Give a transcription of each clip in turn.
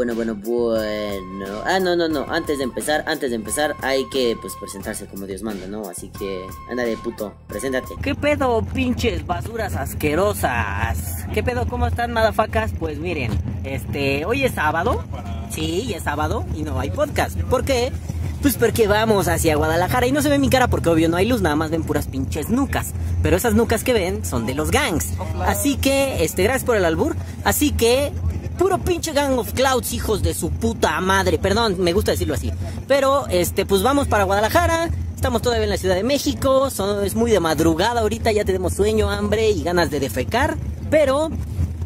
bueno, bueno, bueno. Ah, no, no, no. Antes de empezar, antes de empezar, hay que pues presentarse como Dios manda, ¿no? Así que, ándale, puto, preséntate. ¿Qué pedo, pinches basuras asquerosas? ¿Qué pedo, cómo están, madafacas? Pues miren, este, hoy es sábado. Sí, es sábado y no hay podcast. ¿Por qué? Pues porque vamos hacia Guadalajara y no se ve mi cara porque obvio no hay luz, nada más ven puras pinches nucas. Pero esas nucas que ven son de los gangs. Así que, este, gracias por el albur. Así que, puro pinche gang of clouds, hijos de su puta madre. Perdón, me gusta decirlo así. Pero, este, pues vamos para Guadalajara. Estamos todavía en la Ciudad de México. son- es muy de madrugada ahorita, ya tenemos sueño, hambre y ganas de defecar. Pero,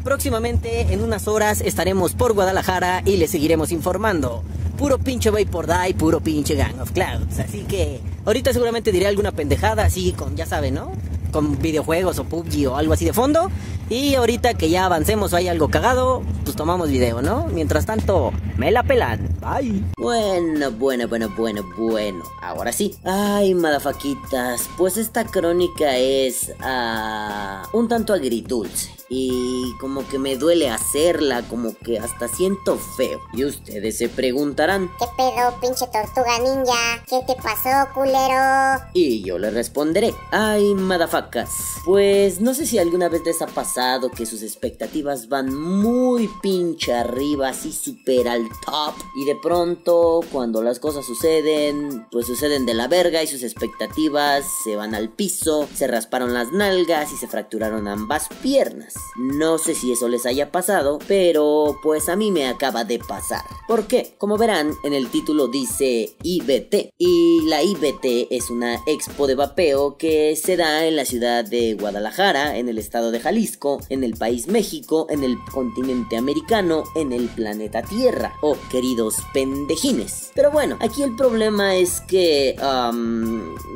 próximamente, en unas horas, estaremos por Guadalajara y les seguiremos informando. Puro pinche Vapor Die, puro pinche Gang of Clouds. Así que ahorita seguramente diré alguna pendejada así con, ya saben, ¿no? Con videojuegos o PUBG o algo así de fondo. Y ahorita que ya avancemos o hay algo cagado, pues tomamos video, ¿no? Mientras tanto, me la pelan. Bye. Bueno, bueno, bueno, bueno, bueno. Ahora sí. Ay, madafaquitas. Pues esta crónica es ah, un tanto agridulce. Y como que me duele hacerla, como que hasta siento feo. Y ustedes se preguntarán. ¿Qué pedo, pinche tortuga ninja? ¿Qué te pasó, culero? Y yo le responderé. Ay, madafacas. Pues no sé si alguna vez les ha pasado que sus expectativas van muy pinche arriba, así súper al top. Y de pronto, cuando las cosas suceden, pues suceden de la verga y sus expectativas se van al piso, se rasparon las nalgas y se fracturaron ambas piernas. No sé si eso les haya pasado, pero pues a mí me acaba de pasar. ¿Por qué? Como verán, en el título dice IBT. Y la IBT es una expo de vapeo que se da en la ciudad de Guadalajara, en el estado de Jalisco, en el país México, en el continente americano, en el planeta Tierra. Oh, queridos pendejines. Pero bueno, aquí el problema es que...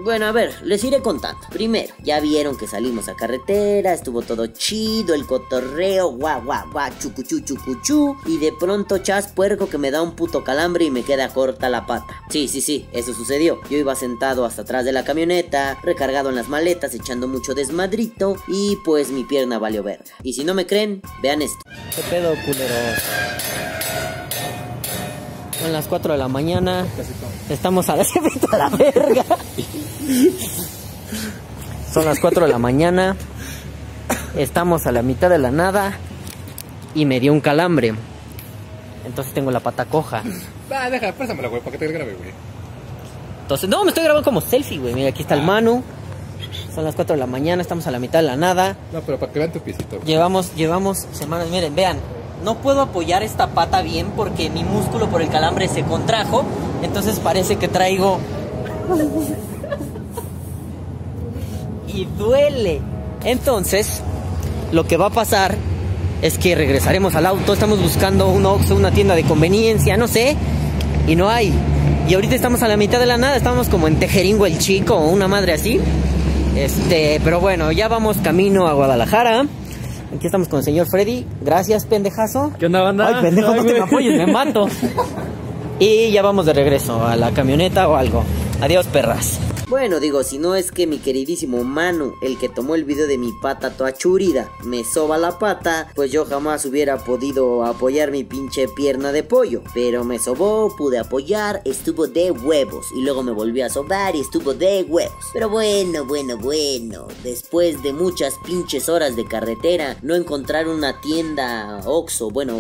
bueno, a ver, les iré contando. Primero, ya vieron que salimos a carretera, estuvo todo chido, el cotorreo, guau, guau, guau, chucuchú, chucuchú. Y de pronto, chas puerco que me da un puto calambre y me queda corta la pata. Sí, sí, sí, eso sucedió. Yo iba sentado hasta atrás de la camioneta, recargado en las maletas, echando mucho desmadrito. Y pues mi pierna valió verga. Y si no me creen, vean esto. ¿Qué pedo, culeros? Son las 4 de la mañana. Estamos a la, a la verga. Son las 4 de la mañana. Estamos a la mitad de la nada. Y me dio un calambre. Entonces tengo la pata coja. Ah, deja, préstamela, güey, para que te grabe, güey. Entonces, no, me estoy grabando como selfie, güey. Mira, aquí está el Manu. Son las 4 de la mañana, estamos a la mitad de la nada. No, pero para que vean tu piecito. Llevamos, llevamos semanas, miren, vean, no puedo apoyar esta pata bien porque mi músculo por el calambre se contrajo, entonces parece que traigo... y duele. Entonces, lo que va a pasar es que regresaremos al auto, estamos buscando un Oxxo, una tienda de conveniencia, no sé, y no hay. Y ahorita estamos a la mitad de la nada, estamos como en Tejeringo el Chico o una madre así. Este, pero bueno, ya vamos camino a Guadalajara. Aquí estamos con el señor Freddy. Gracias, pendejazo. ¿Qué onda, banda? Ay, pendejo, Ay, no te me apoyes, me mato. Y ya vamos de regreso a la camioneta o algo. Adiós, perras. Bueno, digo, si no es que mi queridísimo Manu, el que tomó el video de mi pata toda churida, me soba la pata, pues yo jamás hubiera podido apoyar mi pinche pierna de pollo. Pero me sobó, pude apoyar, estuvo de huevos. Y luego me volvió a sobar y estuvo de huevos. Pero bueno, bueno, bueno. Después de muchas pinches horas de carretera, no encontrar una tienda Oxxo, bueno,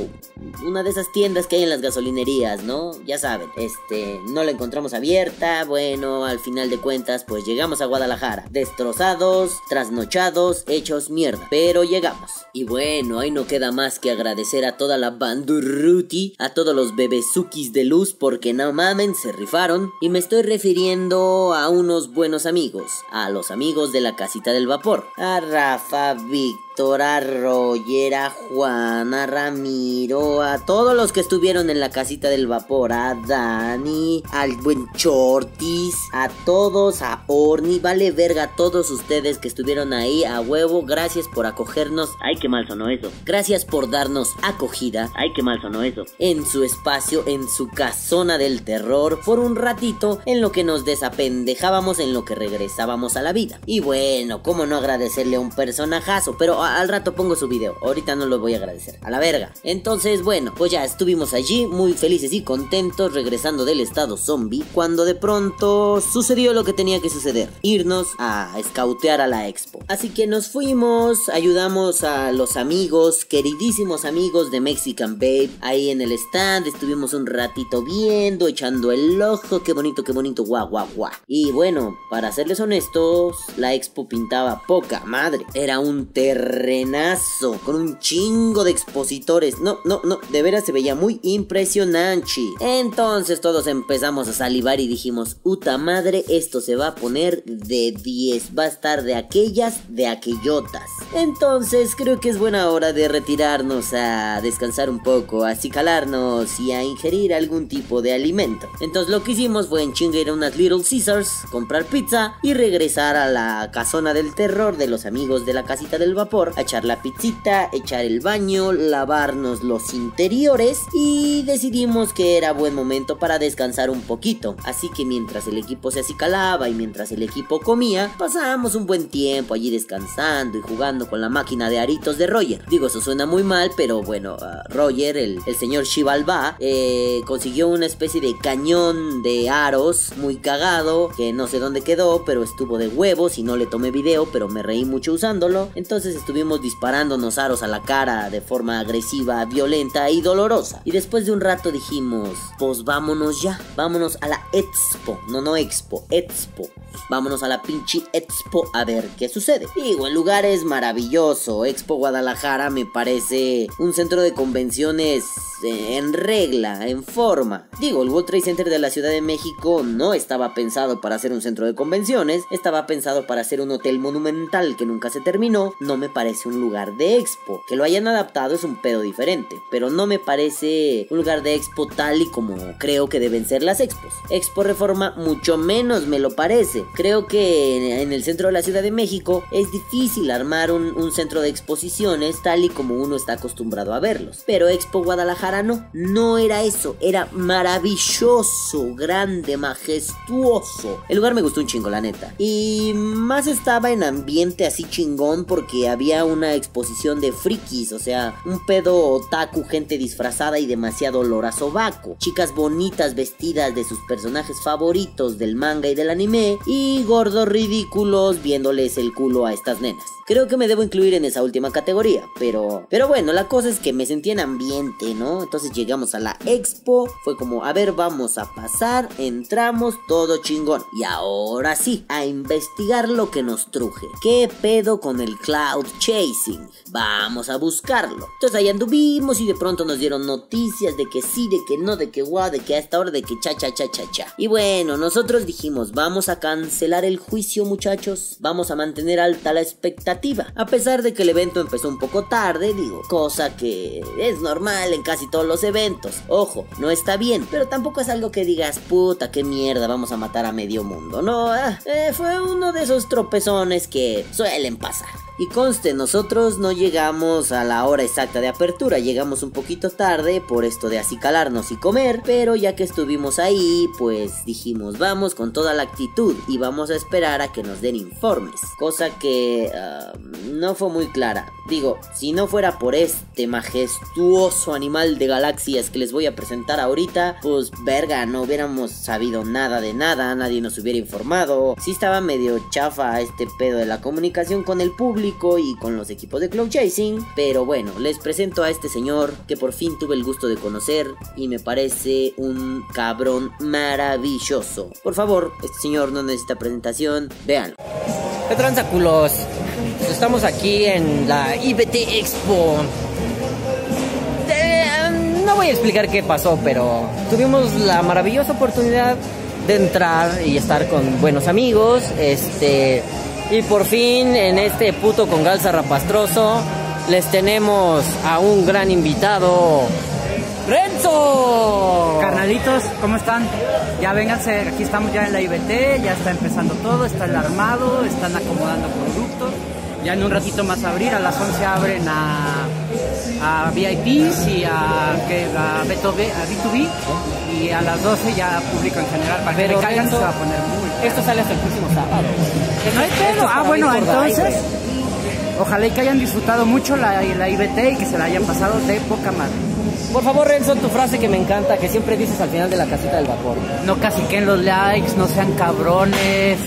una de esas tiendas que hay en las gasolinerías, ¿no? Ya saben, este, no la encontramos abierta, bueno, al final de cuentas, pues llegamos a Guadalajara, destrozados, trasnochados, hechos mierda, pero llegamos. Y bueno, ahí no queda más que agradecer a toda la bandurruti, a todos los bebesukis de luz, porque no mamen, se rifaron. Y me estoy refiriendo a unos buenos amigos, a los amigos de la casita del vapor, a Rafa, Víctor, a Roger, a Juan, a Ramiro, a todos los que estuvieron en la casita del vapor, a Dani, al buen Chortis, a todos, a Orni, vale verga a todos ustedes que estuvieron ahí a huevo, gracias por acogernos, ay que mal sonó eso, gracias por darnos acogida, ay que mal sonó eso, en su espacio, en su casona del terror, por un ratito en lo que nos desapendejábamos, en lo que regresábamos a la vida. Y bueno, cómo no agradecerle a un personajazo, pero al rato pongo su video. Ahorita no lo voy a agradecer. A la verga. Entonces, bueno, pues ya estuvimos allí muy felices y contentos regresando del estado zombie cuando de pronto sucedió lo que tenía que suceder. Irnos a escautear a la expo. Así que nos fuimos, ayudamos a los amigos, queridísimos amigos de Mexican Babe, ahí en el stand. Estuvimos un ratito viendo, echando el ojo. Qué bonito, qué bonito, guau, guau, guau. Y bueno, para serles honestos, la expo pintaba poca madre. Era un terrenazo con un chingo de expositores. No, no, no, de veras se veía muy impresionante. Entonces todos empezamos a salivar y dijimos, puta madre, esto se va a poner de 10. Va a estar de aquellas, de aquellotas. Entonces creo que es buena hora de retirarnos a descansar un poco, a acicalarnos y a ingerir algún tipo de alimento. Entonces lo que hicimos fue en unas Little Caesars, comprar pizza y regresar a la casona del terror de los amigos de la casita del vapor, a echar la pizzita, echar el baño, lavarnos los interiores y decidimos que era buen momento para descansar un poquito. Así que mientras el equipo se acicalaba y mientras el equipo comía, pasábamos un buen tiempo allí descansando y jugando con la máquina de aritos de Roger. Digo, eso suena muy mal, pero bueno, uh, Roger, el, el señor Shivalba, eh, consiguió una especie de cañón de aros muy cagado, que no sé dónde quedó, pero estuvo de huevos y no le tomé video, pero me reí mucho usándolo. Entonces estuvimos disparándonos aros a la cara de forma agresiva, violenta y dolorosa. Y después de un rato dijimos, pues vámonos ya, vámonos a la expo, no, no expo, expo. Vámonos a la pinche expo a ver qué sucede. Digo, el lugar es maravilloso. Expo Guadalajara me parece un centro de convenciones en regla, en forma. Digo, el World Trade Center de la Ciudad de México no estaba pensado para ser un centro de convenciones, estaba pensado para ser un hotel monumental que nunca se terminó. No me parece un lugar de expo. Que lo hayan adaptado es un pedo diferente, pero no me parece un lugar de expo tal y como creo que deben ser las expos. Expo Reforma mucho menos me lo parece. Creo que en el centro de la Ciudad de México es difícil armar un, un centro de exposiciones tal y como uno está acostumbrado a verlos. Pero Expo Guadalajara no, no era eso, era maravilloso, grande, majestuoso. El lugar me gustó un chingo, la neta. Y más estaba en ambiente así chingón porque había una exposición de frikis, o sea, un pedo otaku, gente disfrazada y demasiado sobaco. Chicas bonitas vestidas de sus personajes favoritos del manga y del anime y gordos ridículos viéndoles el culo a estas nenas. Creo que me debo incluir en esa última categoría, pero pero bueno, la cosa es que me sentí en ambiente, ¿no? Entonces llegamos a la expo, fue como, a ver, vamos a pasar, entramos, todo chingón. Y ahora sí, a investigar lo que nos truje. ¿Qué pedo con el cloud chasing? Vamos a buscarlo. Entonces ahí anduvimos y de pronto nos dieron noticias de que sí, de que no, de que guau, de que a esta hora, de que cha, cha, cha, cha, cha. Y bueno, nosotros dijimos, vamos a cancelar el juicio, muchachos. Vamos a mantener alta la expectativa. A pesar de que el evento empezó un poco tarde, digo, cosa que es normal en casi todos los eventos. Ojo, no está bien, pero tampoco es algo que digas, puta, qué mierda, vamos a matar a medio mundo. No, ah, eh, fue uno de esos tropezones que suelen pasar. Y conste, nosotros no llegamos a la hora exacta de apertura, llegamos un poquito tarde por esto de acicalarnos y comer, pero ya que estuvimos ahí, pues dijimos vamos con toda la actitud y vamos a esperar a que nos den informes, cosa que uh, no fue muy clara. Digo, si no fuera por este majestuoso animal de galaxias que les voy a presentar ahorita, pues verga, no hubiéramos sabido nada de nada, nadie nos hubiera informado. Sí estaba medio chafa este pedo de la comunicación con el público y con los equipos de Cloud Chasing. Pero bueno, les presento a este señor que por fin tuve el gusto de conocer y me parece un cabrón maravilloso. Por favor, este señor no necesita presentación, véanlo. ¿Qué? Estamos aquí en la IBT Expo. Eh, no voy a explicar qué pasó, pero tuvimos la maravillosa oportunidad de entrar y estar con buenos amigos. Este y por fin en este puto congal zarrapastroso les tenemos a un gran invitado. ¡Renzo! Carnalitos, ¿cómo están? Ya vénganse, aquí estamos ya en la IBT, ya está empezando todo, está el armado, están acomodando productos. Ya en un ratito más abrir, a las 11 abren a, a VIPs y a, a, B2B, a B2B y a las 12 ya público en general para Pero que caigan se va a poner muy Esto sale hasta el próximo sábado. no hay Esto pedo. Ah, bueno, entonces. Ojalá y que hayan disfrutado mucho la, la IBT y que se la hayan pasado de poca madre. Por favor, Renzo, tu frase que me encanta, que siempre dices al final de la casita del vapor. No casiquen los likes, no sean cabrones.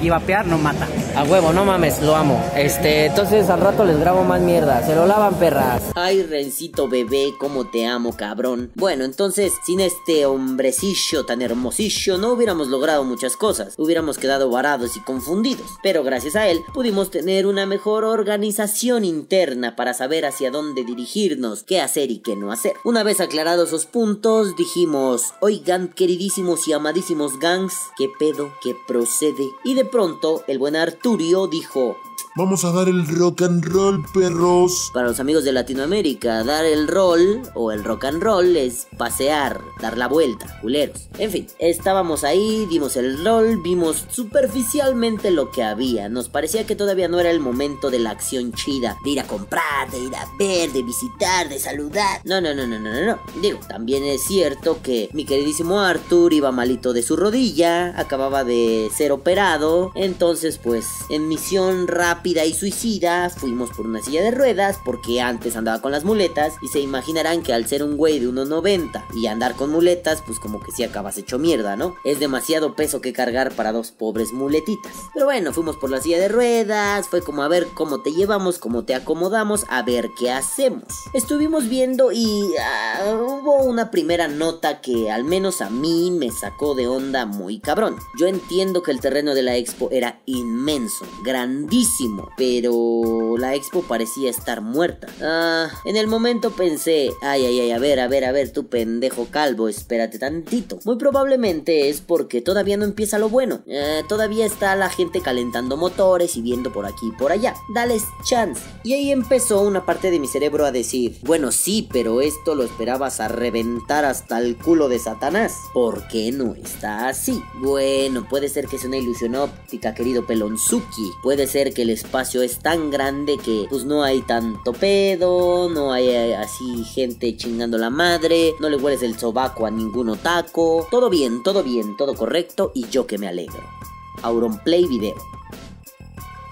Y vapear no mata. A huevo, no mames, lo amo. Este, entonces al rato les grabo más mierda. Se lo lavan, perras. Ay, Rencito bebé, cómo te amo, cabrón. Bueno, entonces, sin este hombrecillo tan hermosillo, no hubiéramos logrado muchas cosas. Hubiéramos quedado varados y confundidos. Pero gracias a él, pudimos tener una mejor organización interna para saber hacia dónde dirigirnos, qué hacer y qué no hacer. Una vez aclarados esos puntos, dijimos, oigan, queridísimos y amadísimos gangs, qué pedo, qué procede. Y de pronto, el buen Arturio dijo, Vamos a dar el rock and roll, perros. Para los amigos de Latinoamérica, dar el roll o el rock and roll es pasear, dar la vuelta, culeros. En fin, estábamos ahí, dimos el roll, vimos superficialmente lo que había. Nos parecía que todavía no era el momento de la acción chida, de ir a comprar, de ir a ver, de visitar, de saludar. No, no, no, no, no, no, no. Digo, también es cierto que mi queridísimo Arthur iba malito de su rodilla, acababa de ser operado, entonces pues en misión rápida y suicida, fuimos por una silla de ruedas porque antes andaba con las muletas y se imaginarán que al ser un güey de 1.90 y andar con muletas, pues como que si acabas hecho mierda, ¿no? Es demasiado peso que cargar para dos pobres muletitas. Pero bueno, fuimos por la silla de ruedas, fue como a ver cómo te llevamos, cómo te acomodamos, a ver qué hacemos. Estuvimos viendo y ah, hubo una primera nota que al menos a mí me sacó de onda muy cabrón. Yo entiendo que el terreno de la expo era inmenso, grandísimo pero la expo parecía estar muerta. Ah, en el momento pensé, ay, ay, ay, a ver, a ver, a ver, tu pendejo calvo, espérate tantito. Muy probablemente es porque todavía no empieza lo bueno. Eh, todavía está la gente calentando motores y viendo por aquí y por allá. Dales chance. Y ahí empezó una parte de mi cerebro a decir, bueno, sí, pero esto lo esperabas a reventar hasta el culo de Satanás. ¿Por qué no está así? Bueno, puede ser que sea una ilusión óptica, querido Pelonzuki. Puede ser que les espacio es tan grande que pues no hay tanto pedo, no hay eh, así gente chingando la madre, no le hueles el sobaco a ningún otaco. Todo bien, todo bien, todo correcto y yo que me alegro. Auronplay Video.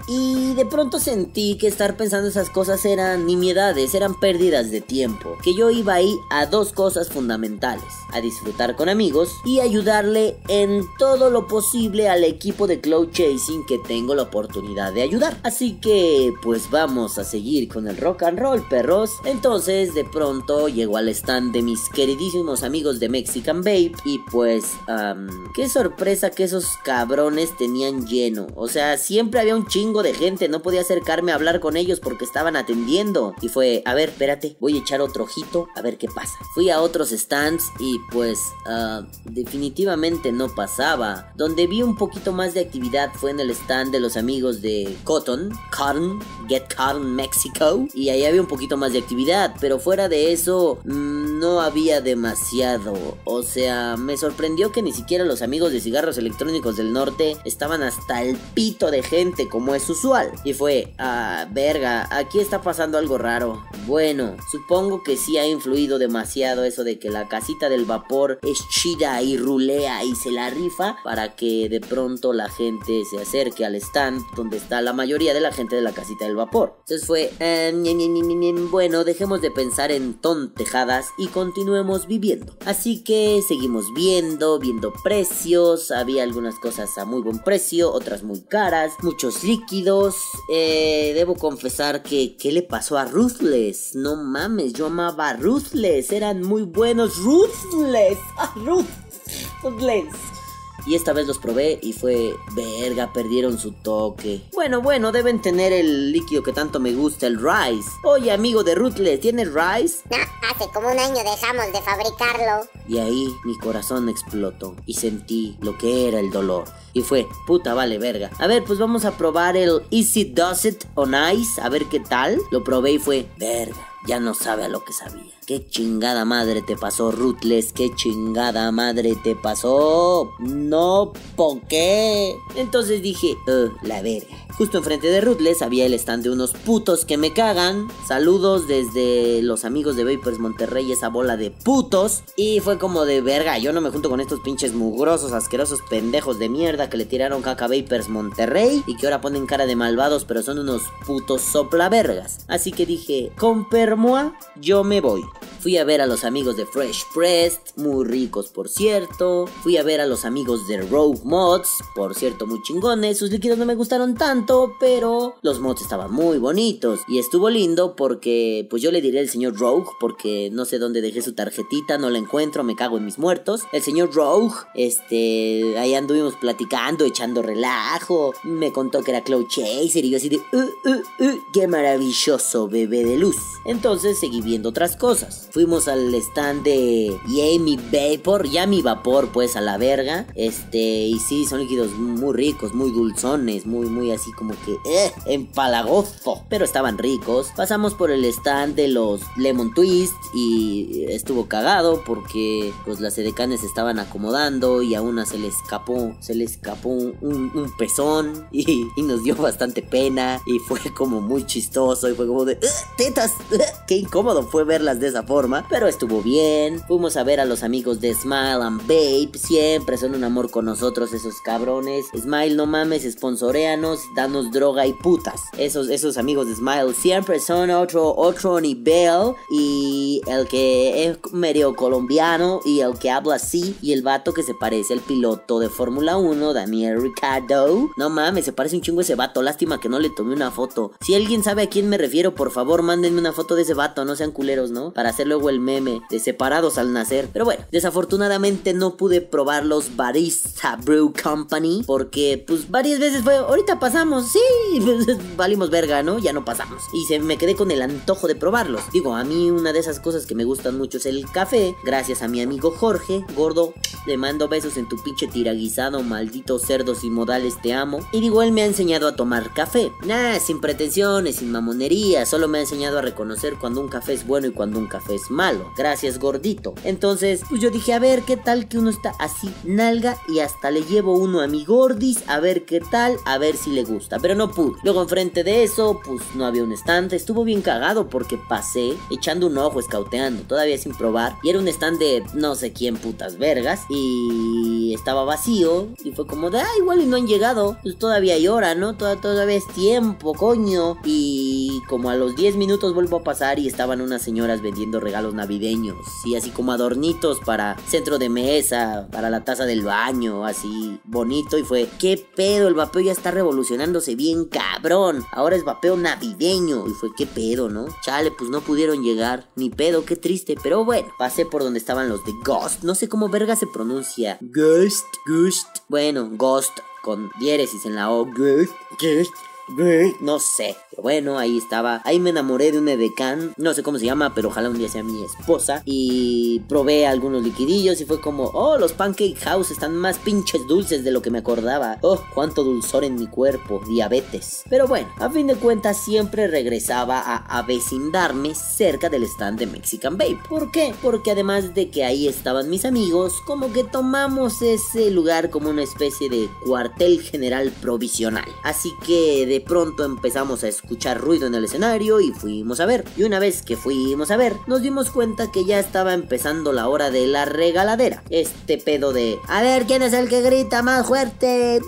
Y de pronto sentí que estar pensando esas cosas eran nimiedades, eran pérdidas de tiempo. Que yo iba ahí a dos cosas fundamentales. A disfrutar con amigos y ayudarle en todo lo posible al equipo de Cloud Chasing que tengo la oportunidad de ayudar. Así que pues vamos a seguir con el rock and roll, perros. Entonces de pronto llegó al stand de mis queridísimos amigos de Mexican Babe. Y pues, qué sorpresa que esos cabrones tenían lleno. O sea, siempre había un chingo de gente, no podía acercarme a hablar con ellos porque estaban atendiendo. Y fue, a ver, espérate, voy a echar otro ojito a ver qué pasa. Fui a otros stands y pues ah, definitivamente no pasaba. Donde vi un poquito más de actividad fue en el stand de los amigos de Cotton, Cotton, Get Cotton Mexico. Y ahí había un poquito más de actividad, pero fuera de eso mm, no había demasiado. O sea, me sorprendió que ni siquiera los amigos de cigarros electrónicos del norte estaban hasta el pito de gente como es usual. Y fue, ah, verga, aquí está pasando algo raro. Bueno, supongo que sí ha influido demasiado eso de que la casita del vapor es chida y rulea y se la rifa para que de pronto la gente se acerque al stand donde está la mayoría de la gente de la casita del vapor. Entonces fue, eh, bueno, dejemos de pensar en tontejadas y continuemos viviendo. Así que seguimos viendo, viendo precios, había algunas cosas a muy buen precio, otras muy caras, muchos líquidos eh, debo confesar que, ¿qué le pasó a Ruthless? No mames, yo amaba a Ruthless, eran muy buenos. Ruthless, Ruthless. Y esta vez los probé y fue, verga, perdieron su toque. Bueno, bueno, deben tener el líquido que tanto me gusta, el Rice. Oye, amigo de Ruthless, ¿tienes Rice? No, hace como un año dejamos de fabricarlo. Y ahí mi corazón explotó y sentí lo que era el dolor. Y fue, puta, vale, verga. A ver, pues vamos a probar el Easy Does It on Ice, a ver qué tal. Lo probé y fue, verga, ya no sabe a lo que sabía. ¿Qué chingada madre te pasó, Ruthless? ¿Qué chingada madre te pasó? No, ¿por qué? Entonces dije, "Uh, la verga. Justo enfrente de Ruthless había el stand de unos putos que me cagan. Saludos desde los amigos de Vapers Monterrey, esa bola de putos. Y fue como de verga, yo no me junto con estos pinches mugrosos, asquerosos pendejos de mierda que le tiraron caca a Vapers Monterrey y que ahora ponen cara de malvados, pero son unos putos soplavergas. Así que dije, con permoa, yo me voy. Fui a ver a los amigos de Fresh Pressed, muy ricos por cierto. Fui a ver a los amigos de Rogue Mods, por cierto muy chingones. Sus líquidos no me gustaron tanto, pero los mods estaban muy bonitos. Y estuvo lindo porque, pues yo le diré al señor Rogue, porque no sé dónde dejé su tarjetita, no la encuentro, me cago en mis muertos. El señor Rogue, este, ahí anduvimos platicando, echando relajo. Me contó que era Cloud Chaser y yo así de, uh, uh, uh, qué maravilloso bebé de luz. Entonces seguí viendo otras cosas. Fuimos al stand de Yami Vapor, Yami Vapor, pues a la verga. Este, y sí, son líquidos muy ricos, muy dulzones, muy, muy así como que, eh, empalagoso. Pero estaban ricos. Pasamos por el stand de los Lemon Twist y estuvo cagado porque, pues las edecanes estaban acomodando y a una se le escapó, se le escapó un, un pezón y, nos dio bastante pena y fue como muy chistoso y fue como de, "Ugh, tetas, ugh". qué incómodo fue verlas de esa forma, pero estuvo bien. Fuimos a ver a los amigos de Smile and Babe, siempre son un amor con nosotros esos cabrones. Smile, no mames, sponsoreanos, danos droga y putas. Esos, esos amigos de Smile siempre son otro, otro nivel y el que es medio colombiano y el que habla así y el vato que se parece al piloto de Fórmula 1, Daniel Ricciardo. No mames, se parece un chingo ese vato, lástima que no le tomé una foto. Si alguien sabe a quién me refiero, por favor, mándenme una foto de ese vato, no sean culeros, ¿no? Hacer luego el meme de separados al nacer. Pero bueno, desafortunadamente no pude probar los Barista Brew Company porque pues varias veces fue, ahorita pasamos, sí, pues, valimos verga, ¿no? Ya no pasamos. Y se me quedé con el antojo de probarlos. Digo, a mí una de esas cosas que me gustan mucho es el café, gracias a mi amigo Jorge, gordo, le mando besos en tu pinche tiraguisado, maldito cerdos y modales, te amo. Y digo, él me ha enseñado a tomar café. Nah, sin pretensiones, sin mamonería, solo me ha enseñado a reconocer cuando un café es bueno y cuando un café es malo. Gracias, gordito. Entonces, pues yo dije, a ver, ¿qué tal que uno está así, nalga, y hasta le llevo uno a mi gordis, a ver qué tal, a ver si le gusta. Pero no pude. Luego, enfrente de eso, pues no había un stand. Estuvo bien cagado porque pasé echando un ojo, escauteando, todavía sin probar. Y era un stand de no sé quién putas vergas. Y estaba vacío. Y fue como de, ah, igual y no han llegado. Pues todavía hay hora, ¿no? Toda- todavía es tiempo, coño. Y como a los 10 minutos vuelvo a pasar y estaban unas señoras vendiendo regalos navideños. Y así como adornitos para centro de mesa, para la taza del baño, así bonito. Y fue, ¿qué pedo? El vapeo ya está revolucionándose bien cabrón. Ahora es vapeo navideño. Y fue, ¿qué pedo, no? Chale, pues no pudieron llegar. Ni pedo, qué triste. Pero bueno, pasé por donde estaban los de Ghost. No sé cómo verga se pronuncia. Ghost, Ghost. Bueno, Ghost con diéresis en la O. Ghost, Ghost. No sé, pero bueno, ahí estaba. Ahí me enamoré de un edecán. No sé cómo se llama, pero ojalá un día sea mi esposa. Y probé algunos liquidillos y fue como, oh, los Pancake House están más pinches dulces de lo que me acordaba. Oh, cuánto dulzor en mi cuerpo, diabetes. Pero bueno, a fin de cuentas siempre regresaba a avecindarme cerca del stand de Mexican Babe. ¿Por qué? Porque además de que ahí estaban mis amigos, como que tomamos ese lugar como una especie de cuartel general provisional. Así que de pronto empezamos a escuchar ruido en el escenario y fuimos a ver. Y una vez que fuimos a ver, nos dimos cuenta que ya estaba empezando la hora de la regaladera. Este pedo de, a ver quién es el que grita más fuerte.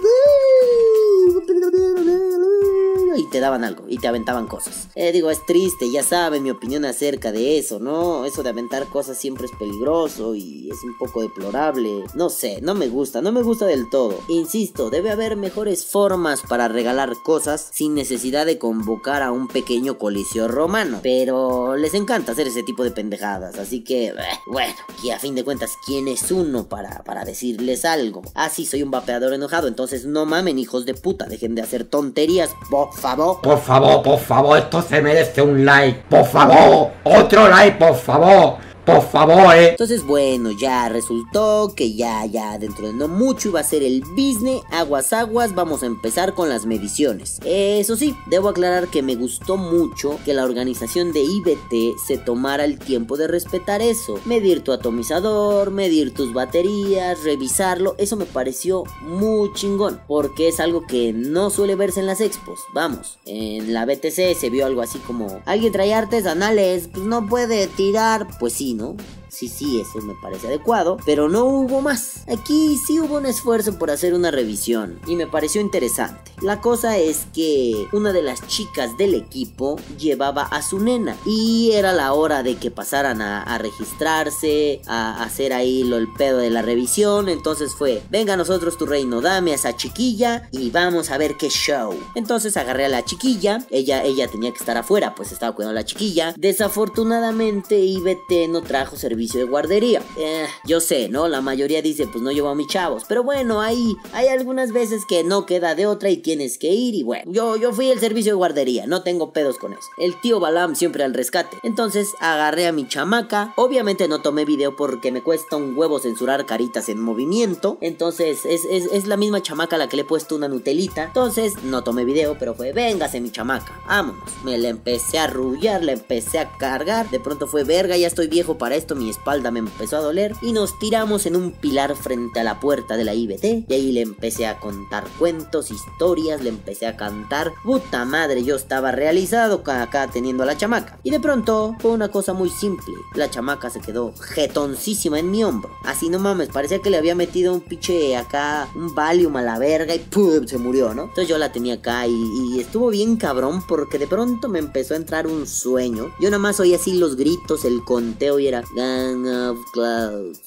Y te daban algo y te aventaban cosas. Eh, digo, es triste, ya saben mi opinión acerca de eso, ¿no? Eso de aventar cosas siempre es peligroso y es un poco deplorable. No sé, no me gusta, no me gusta del todo. Insisto, debe haber mejores formas para regalar cosas sin necesidad de convocar a un pequeño coliseo romano. Pero les encanta hacer ese tipo de pendejadas, así que, eh, bueno, y a fin de cuentas, ¿quién es uno para, para decirles algo? Ah, sí, soy un vapeador enojado, entonces no mamen, hijos de puta, dejen de hacer tonterías, favor. Por favor, por favor, esto se merece un like. Por favor, otro like, por favor. Por favor, eh. Entonces, bueno, ya resultó que ya, ya dentro de no mucho iba a ser el business, aguas, aguas, vamos a empezar con las mediciones. Eso sí, debo aclarar que me gustó mucho que la organización de IBT se tomara el tiempo de respetar eso. Medir tu atomizador, medir tus baterías, revisarlo, eso me pareció muy chingón, porque es algo que no suele verse en las expos. Vamos, en la BTC se vio algo así como, alguien trae artesanales, pues no puede tirar, pues sí, ¿no? Sí, sí, eso me parece adecuado, pero no hubo más. Aquí sí hubo un esfuerzo por hacer una revisión y me pareció interesante. La cosa es que una de las chicas del equipo llevaba a su nena y era la hora de que pasaran a, registrarse, a hacer ahí lo, el pedo de la revisión. Entonces fue, venga a nosotros tu reino, dame a esa chiquilla y vamos a ver qué show. Entonces agarré a la chiquilla, ella, ella tenía que estar afuera, pues estaba cuidando a la chiquilla. Desafortunadamente IBT no trajo servicio de guardería. Eh, yo sé, ¿no? La mayoría dice, pues no llevo a mis chavos. Pero bueno, ahí hay algunas veces que no queda de otra y tienes que ir. Y bueno, yo, yo fui el servicio de guardería, no tengo pedos con eso. El tío Balam siempre al rescate. Entonces agarré a mi chamaca. Obviamente no tomé video porque me cuesta un huevo censurar caritas en movimiento. Entonces es, es, es la misma chamaca a la que le he puesto una nutelita. Entonces no tomé video, pero fue, véngase mi chamaca, vámonos. Me la empecé a arrullar, la empecé a cargar. De pronto fue, verga, ya estoy viejo para esto, mi espalda me empezó a doler y nos tiramos en un pilar frente a la puerta de la IBT y ahí le empecé a contar cuentos, historias, le empecé a cantar. Puta madre, yo estaba realizado acá teniendo a la chamaca. Y de pronto fue una cosa muy simple. La chamaca se quedó jetoncísima en mi hombro. Así no mames, parecía que le había metido un pinche acá, un Valium a la verga y ¡pum! se murió, ¿no? Entonces yo la tenía acá y, estuvo bien cabrón porque de pronto me empezó a entrar un sueño. Yo nada más oía así los gritos, el conteo y era... Gang of of...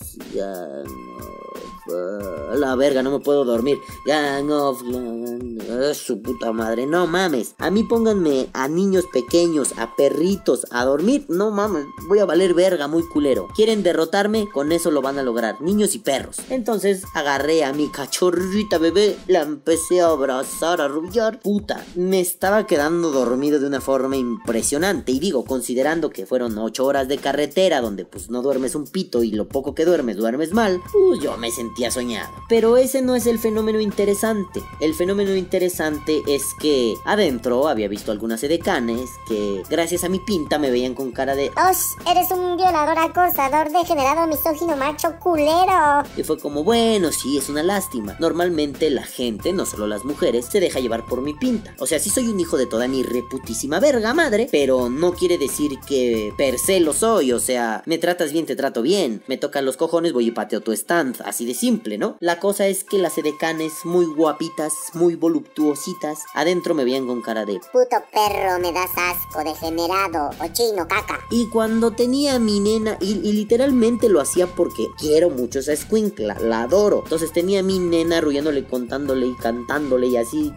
la verga, no me puedo dormir. Gang of Clouds, su puta madre, no mames. A mí pónganme a niños pequeños, a perritos, a dormir, no mames, voy a valer verga muy culero. ¿Quieren derrotarme? Con eso lo van a lograr, niños y perros. Entonces agarré a mi cachorrita bebé, la empecé a abrazar, a rubiar. Puta, me estaba quedando dormido de una forma impresionante. Y digo, considerando que fueron 8 horas de carretera donde pues no duermes un pito y lo poco que duermes duermes mal, uh, yo me sentía soñado. Pero ese no es el fenómeno interesante. El fenómeno interesante es que adentro había visto algunas edecanes que gracias a mi pinta me veían con cara de ¡Osh! Eres un violador acosador degenerado misógino macho culero. Y fue como, bueno, sí, es una lástima. Normalmente la gente, no solo las mujeres, se deja llevar por mi pinta. O sea, sí soy un hijo de toda mi reputísima verga madre, pero no quiere decir que per se lo soy. O sea, me tratas bien, te trato bien. Me tocan los cojones, voy y pateo tu stand. Así de simple, ¿no? La cosa es que las edecanes, muy guapitas, muy voluptuositas, adentro me veían con cara de Puto perro, me das asco, degenerado, cochino, caca. Y cuando tenía a mi nena, y, y literalmente lo hacía porque quiero mucho esa escuincla, la adoro. Entonces tenía a mi nena arrullándole, contándole y cantándole y así.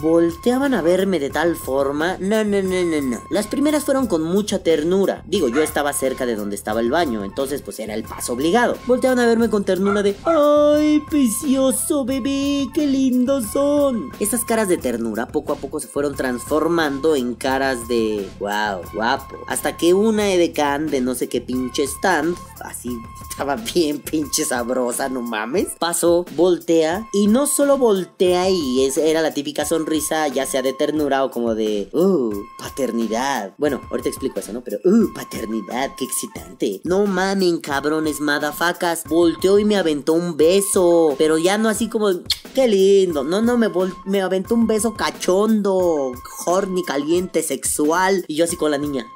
Volteaban a verme de tal forma. No, no, no, no, no. Las primeras fueron con mucha ternura. Digo, yo estaba cerca de donde estaba el baño, entonces pues era el paso obligado. Volteaban a verme con ternura de ¡Ay, precioso bebé! ¡Qué lindos son! Esas caras de ternura poco a poco se fueron transformando en caras de ¡Wow! Guapo. Hasta que una edecán de no sé qué pinche stand, así estaba bien pinche sabrosa, no mames. Pasó, voltea y no solo voltea y es, era la típica sonrisa, ya sea de ternura o como de ¡Uh! Paternidad. Bueno, ahorita explico eso, ¿no? Pero ¡Uh! Paternidad, qué excitante. No mamen, cabrones, madafacas. Volteó y me aventó un beso. Pero ya no así como ¡Qué lindo! No, no, me, vol- me aventó un beso cachondo, horny, caliente, sexual. Y yo así con la niña.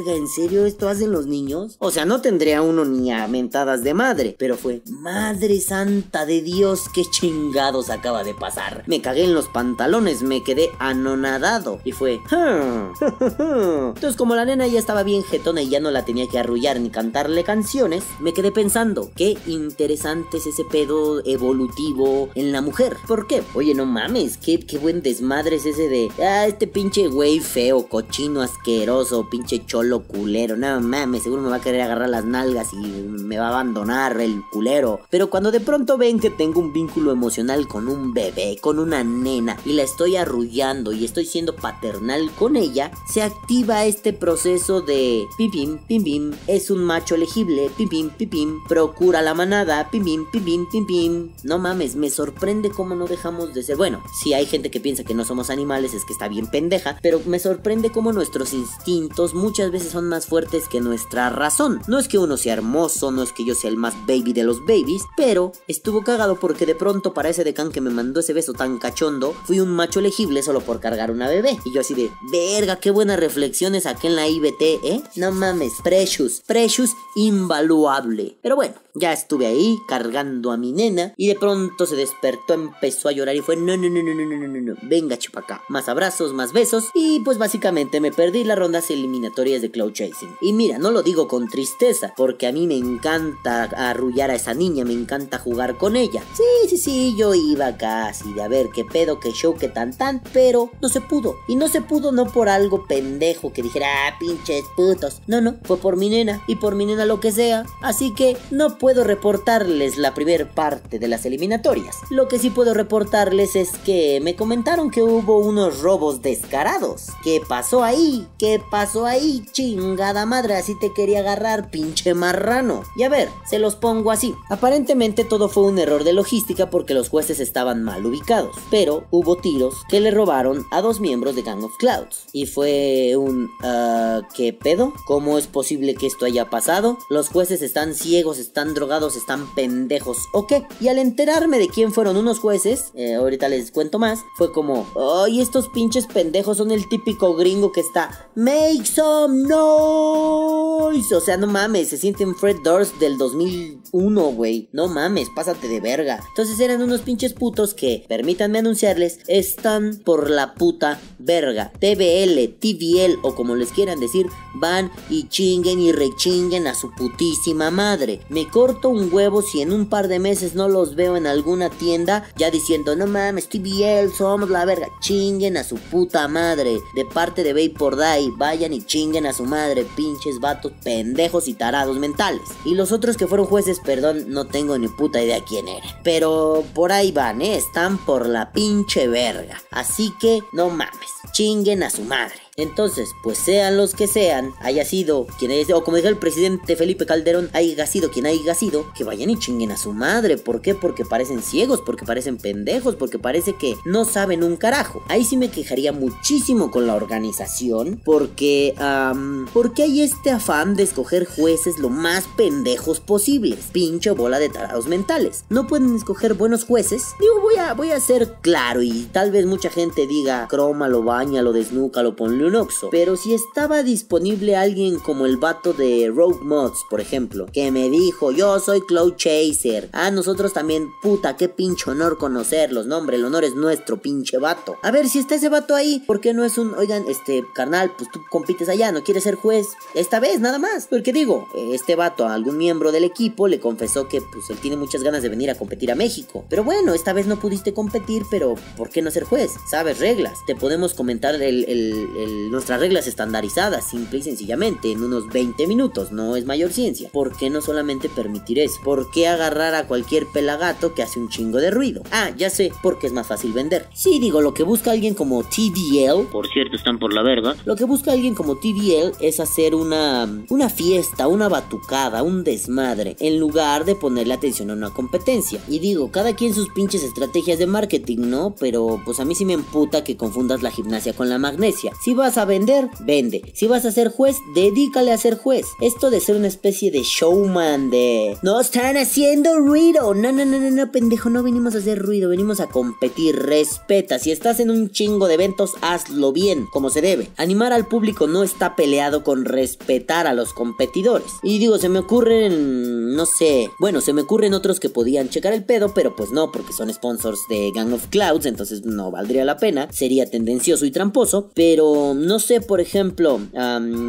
¿En serio esto hacen los niños? O sea, no tendría uno ni a mentadas de madre, pero fue, madre santa de Dios, qué chingados acaba de pasar. Me cagué en los pantalones, me quedé anonadado y fue, "Ah". entonces como la nena ya estaba bien jetona y ya no la tenía que arrullar ni cantarle canciones, me quedé pensando, qué interesante es ese pedo evolutivo en la mujer. ¿Por qué? Oye, no mames, qué, qué buen desmadre es ese de, ah, este pinche güey feo, cochino, asqueroso, pinche cholo cholo culero. No mames, seguro me va a querer agarrar las nalgas y me va a abandonar el culero. Pero cuando de pronto ven que tengo un vínculo emocional con un bebé, con una nena, y la estoy arrullando y estoy siendo paternal con ella, se activa este proceso de pim pim, pim es un macho elegible, pim pim, pim pim, procura la manada, pim pim, pim pim, pim pim. No mames, me sorprende cómo no dejamos de ser. Bueno, si hay gente que piensa que no somos animales, es que está bien pendeja, pero me sorprende cómo nuestros instintos muchas veces son más fuertes que nuestra razón. No es que uno sea hermoso, no es que yo sea el más baby de los babies, pero estuvo cagado porque de pronto para ese decán que me mandó ese beso tan cachondo, fui un macho elegible solo por cargar una bebé. Y yo así de, verga, qué buenas reflexiones aquí en la IBT, ¿eh? No mames, precious, precious, invaluable. Pero bueno, ya estuve ahí cargando a mi nena y de pronto se despertó, empezó a llorar y fue no, no, no, no, no, no, no, no, venga chupacá. Más abrazos, más besos y pues básicamente me perdí las rondas eliminatorias de Cloud Chasing. Y mira, no lo digo con tristeza porque a mí me encanta arrullar a esa niña, me encanta jugar con ella. Sí, sí, sí, yo iba casi de a ver qué pedo, qué show, qué tan tan, pero no se pudo. Y no se pudo no por algo pendejo que dijera, ah, pinches putos. No, no, fue por mi nena y por mi nena lo que sea. Así que no puedo reportarles la primer parte de las eliminatorias. Lo que sí puedo reportarles es que me comentaron que hubo unos robos descarados. ¿Qué pasó ahí? ¿Qué pasó ahí? Chingada madre, así te quería agarrar, pinche marrano. Y a ver, se los pongo así. Aparentemente todo fue un error de logística porque los jueces estaban mal ubicados. Pero hubo tiros que le robaron a dos miembros de Gang of Clouds. Y fue un... ah, ¿Qué pedo? ¿Cómo es posible que esto haya pasado? Los jueces están ciegos, están drogados, están pendejos, ¿o qué? Y al enterarme de quién fueron unos jueces, eh, ahorita les cuento más, fue como, ay, estos pinches pendejos son el típico gringo que está, make some noise. O sea, no mames, se sienten Fred Durst del 2001, güey. No mames, pásate de verga. Entonces eran unos pinches putos que, permítanme anunciarles, están por la puta verga. TVL, TVL o como les quieran decir, van y chinguen y rechinguen a su putísima madre. Me corto un huevo si en un par de meses no los veo en alguna tienda ya diciendo, no mames, TVL, somos la verga. Chinguen a su puta madre. De parte de Vapor Die, vayan y chinguen a su madre, pinches vatos pendejos y tarados mentales. Y los otros que fueron jueces, perdón, no tengo ni puta idea quién era. Pero por ahí van, ¿eh? Están por la pinche verga. Así que no mames, chinguen a su madre. Entonces, pues sean los que sean, haya sido quien haya sido, o como dijo el presidente Felipe Calderón, haya sido quien haya sido, que vayan y chinguen a su madre. ¿Por qué? Porque parecen ciegos, porque parecen pendejos, porque parece que no saben un carajo. Ahí sí me quejaría muchísimo con la organización, porque, am, porque hay este afán de escoger jueces lo más pendejos posibles. Pincho bola de tarados mentales. No pueden escoger buenos jueces. Digo, voy a, voy a ser claro y tal vez mucha gente diga, crómalo, bañalo, desnúcalo, ponle un oxo. Pero si estaba disponible alguien como el vato de Rogue Mods, por ejemplo, que me dijo, yo soy Cloud Chaser. Ah, nosotros también, puta, qué pinche honor conocerlos. No, hombre, el honor es nuestro, pinche vato. A ver, si está ese vato ahí, ¿por qué no es un, oigan, este, carnal, pues tú compites allá, no quieres ser juez? Esta vez, nada más. Porque digo, este vato a algún miembro del equipo le confesó que, pues, él tiene muchas ganas de venir a competir a México. Pero bueno, esta vez no pudiste competir, pero ¿por qué no ser juez? Sabes reglas. Te podemos comentar el, el- el- nuestras reglas estandarizadas, simple y sencillamente, en unos 20 minutos. No es mayor ciencia. ¿Por qué no solamente permitir eso? ¿Por qué agarrar a cualquier pelagato que hace un chingo de ruido? Ah, ya sé, porque es más fácil vender. Sí, digo, lo que busca alguien como TVL, por cierto, están por la verga. Lo que busca alguien como TVL es hacer una, una fiesta, una batucada, un desmadre, en lugar de ponerle atención a una competencia. Y digo, cada quien sus pinches estrategias de marketing, ¿no? Pero pues a mí sí me emputa que confundas la gimnasia con la magnesia. Si vas a vender, vende. Si vas a ser juez, dedícale a ser juez. Esto de ser una especie de showman de... No están haciendo ruido. No, no, no, no, no, pendejo, no venimos a hacer ruido, venimos a competir. Respeta. Si estás en un chingo de eventos, hazlo bien, como se debe. Animar al público no está peleado con respetar a los competidores. Y digo, se me ocurren, no sé, bueno, se me ocurren otros que podían checar el pedo, pero pues no, porque son sponsors de Gang of Clouds, entonces no valdría la pena. Sería tendencioso y tramposo, pero no sé, por ejemplo,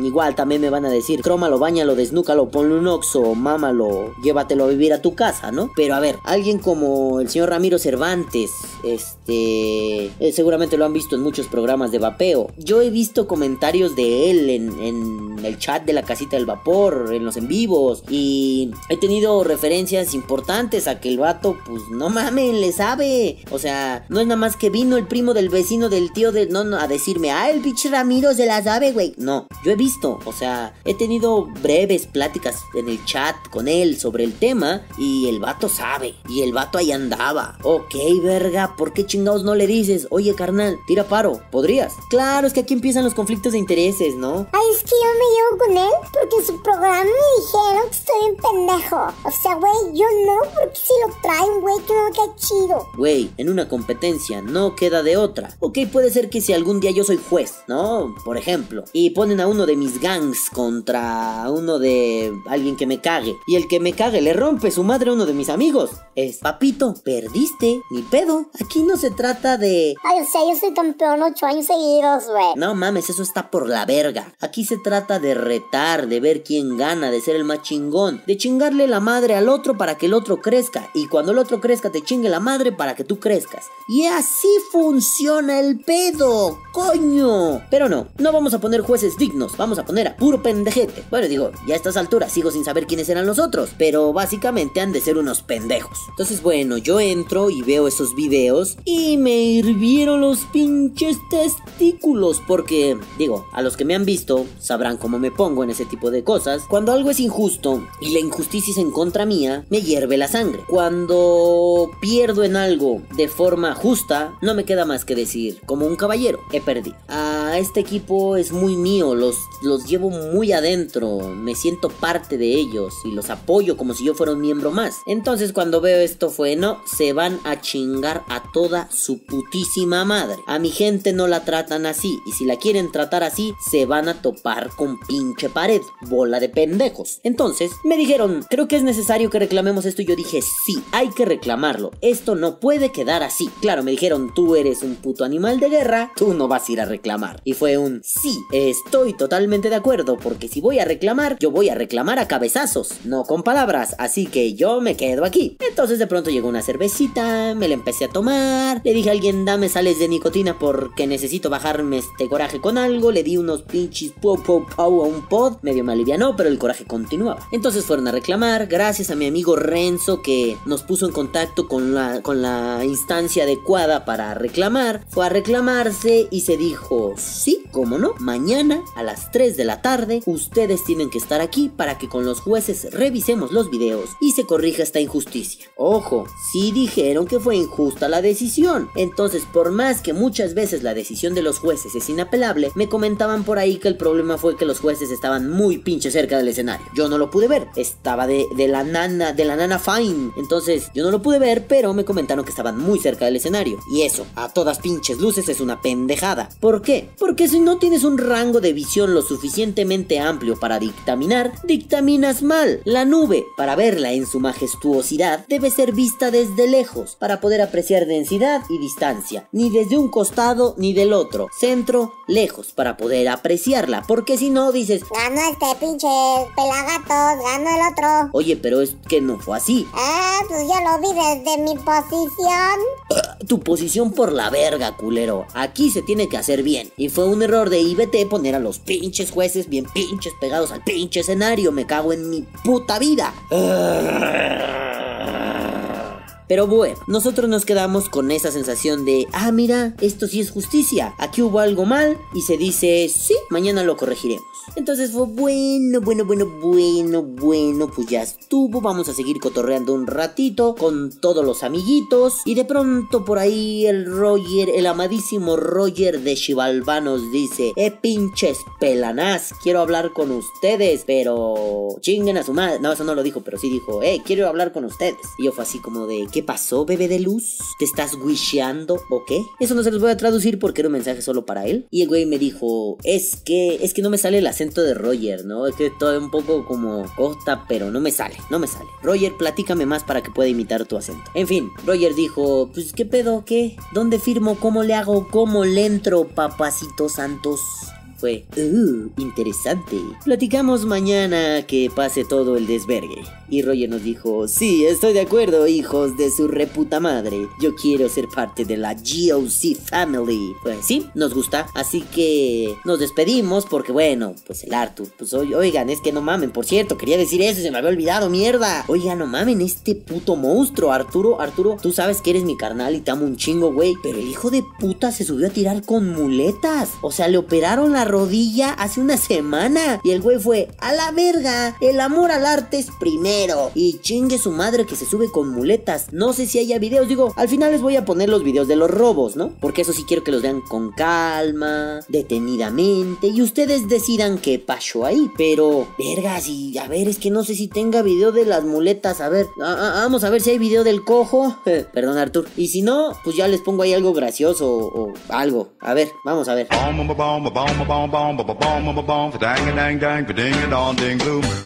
igual también me van a decir, crómalo, bañalo, desnúcalo, ponle un oxo, mámalo, llévatelo a vivir a tu casa, ¿no? Pero a ver, alguien como el señor Ramiro Cervantes, este, eh, seguramente lo han visto en muchos programas de vapeo. Yo he visto comentarios de él en, el chat de la casita del vapor, en los en vivos. Y he tenido referencias importantes a que el vato, pues no mamen, le sabe. O sea, no es nada más que vino el primo del vecino del tío de. No, a decirme, ah, el pinche Ramiro se la sabe, güey. No, yo he visto, o sea, he tenido breves pláticas en el chat con él sobre el tema. Y el vato sabe. Y el vato ahí andaba. Ok, verga, ¿por qué chingados no le dices? Oye, carnal, tira paro. ¿Podrías? Claro, es que aquí empiezan los conflictos de intereses, ¿no? Ay, es que yo me llevo con él porque en su programa me dijeron que estoy un pendejo. O sea, güey, yo no, porque si lo traen, güey, que no me queda chido. Güey, en una competencia no queda de otra. Ok, puede ser que si algún día yo soy juez, ¿no? Por ejemplo, y ponen a uno de mis gangs contra uno de alguien que me cague, y el que me cague le rompe su madre a uno de mis amigos. Es, papito, perdiste, ni pedo. Aquí no se trata de... Ay, o sea, yo soy campeón ocho años seguidos, güey. No mames, eso está por la verga. Aquí se trata de retar, de ver quién gana, de ser el más chingón, de chingarle la madre al otro para que el otro crezca, y cuando el otro crezca te chingue la madre para que tú crezcas. Y así funciona el pedo, coño. Pero no, no vamos a poner jueces dignos, vamos a poner a puro pendejete. Bueno, digo, ya a estas alturas sigo sin saber quiénes eran los otros, pero básicamente han de ser unos pendejos. Entonces, bueno, yo entro y veo esos videos y me hirvieron los pinches testículos porque, digo, a los que me han visto sabrán cómo me pongo en ese tipo de cosas. Cuando algo es injusto y la injusticia es en contra mía, me hierve la sangre. Cuando pierdo en algo de forma justa, no me queda más que decir, como un caballero, he perdido. Este equipo es muy mío, los, los llevo muy adentro, me siento parte de ellos y los apoyo como si yo fuera un miembro más. Entonces cuando veo esto fue, no, se van a chingar a toda su putísima madre. A mi gente no la tratan así y si la quieren tratar así, se van a topar con pinche pared, bola de pendejos. Entonces me dijeron, creo que es necesario que reclamemos esto y yo dije, sí, hay que reclamarlo. Esto no puede quedar así. Claro, me dijeron, tú eres un puto animal de guerra, tú no vas a ir a reclamar. Y fue un, sí, estoy totalmente de acuerdo, porque si voy a reclamar, yo voy a reclamar a cabezazos, no con palabras, así que yo me quedo aquí. Entonces de pronto llegó una cervecita, me la empecé a tomar, le dije a alguien, dame sales de nicotina porque necesito bajarme este coraje con algo, le di unos pinches pau pau pau a un pod, medio me alivianó, pero el coraje continuaba. Entonces fueron a reclamar, gracias a mi amigo Renzo que nos puso en contacto con la, con la instancia adecuada para reclamar, fue a reclamarse y se dijo, sí, cómo no, mañana a las 3 de la tarde ustedes tienen que estar aquí para que con los jueces revisemos los videos y se corrija esta injusticia. Ojo, sí dijeron que fue injusta la decisión, entonces por más que muchas veces la decisión de los jueces es inapelable, me comentaban por ahí que el problema fue que los jueces estaban muy pinche cerca del escenario. Yo no lo pude ver, estaba de, de la nana, de la nana fine, entonces yo no lo pude ver, pero me comentaron que estaban muy cerca del escenario. Y eso, a todas pinches luces, es una pendejada. ¿Por qué? Si no tienes un rango de visión lo suficientemente amplio para dictaminar, dictaminas mal. La nube, para verla en su majestuosidad, debe ser vista desde lejos, para poder apreciar densidad y distancia, ni desde un costado ni del otro, centro, lejos, para poder apreciarla, porque si no dices, Ganó este pinche pelagatos, ganó el otro. oye, pero es que no fue así. Ah, pues yo lo vi desde mi posición. Tu posición por la verga, culero. Aquí se tiene que hacer bien. Y fue un error de IBT poner a los pinches jueces bien pinches pegados al pinche escenario. Me cago en mi puta vida. Pero bueno, nosotros nos quedamos con esa sensación de, ah, mira, esto sí es justicia. Aquí hubo algo mal y se dice, sí, mañana lo corregiremos. Entonces fue bueno, bueno, bueno, bueno, bueno, pues ya estuvo. Vamos a seguir cotorreando un ratito con todos los amiguitos. Y de pronto por ahí el Roger, el amadísimo Roger de Chivalva nos dice, eh, pinches pelanás, quiero hablar con ustedes, pero chinguen a su madre. No, eso no lo dijo, pero sí dijo, eh, quiero hablar con ustedes. Y yo fue así como de, ¿qué pasó, bebé de luz? ¿Te estás wisheando o qué? Eso no se los voy a traducir porque era un mensaje solo para él. Y el güey me dijo, es que, es que no me sale el acento de Roger, ¿no? Es que todo un poco como costa, pero no me sale, no me sale. Roger, platícame más para que pueda imitar tu acento. En fin, Roger dijo, pues qué pedo, qué, ¿dónde firmo? ¿Cómo le hago? ¿Cómo le entro, papacito santos? Fue, uh, interesante. Platicamos mañana que pase todo el desvergue. Y Roger nos dijo, sí, estoy de acuerdo, hijos de su reputa madre. Yo quiero ser parte de la GOC Family. Pues sí, nos gusta. Así que nos despedimos porque bueno, pues el Arthur, pues oigan, es que no mamen, por cierto, quería decir eso, se me había olvidado, mierda. Oigan, no mamen, este puto monstruo, Arturo, Arturo, tú sabes que eres mi carnal y te amo un chingo, güey. Pero el hijo de puta se subió a tirar con muletas. O sea, le operaron la rodilla hace una semana. Y el güey fue, a la verga, el amor al arte es primero. Y chingue su madre que se sube con muletas. No sé si haya videos, digo, al final les voy a poner los videos de los robos, ¿no? Porque eso sí quiero que los vean con calma, detenidamente. Y ustedes decidan qué pasó ahí. Pero, vergas, y a ver, es que no sé si tenga video de las muletas. A ver, vamos a ver si hay video del cojo. Perdón, Artur. Y si no, pues ya les pongo ahí algo gracioso o, o algo. A ver, vamos a ver.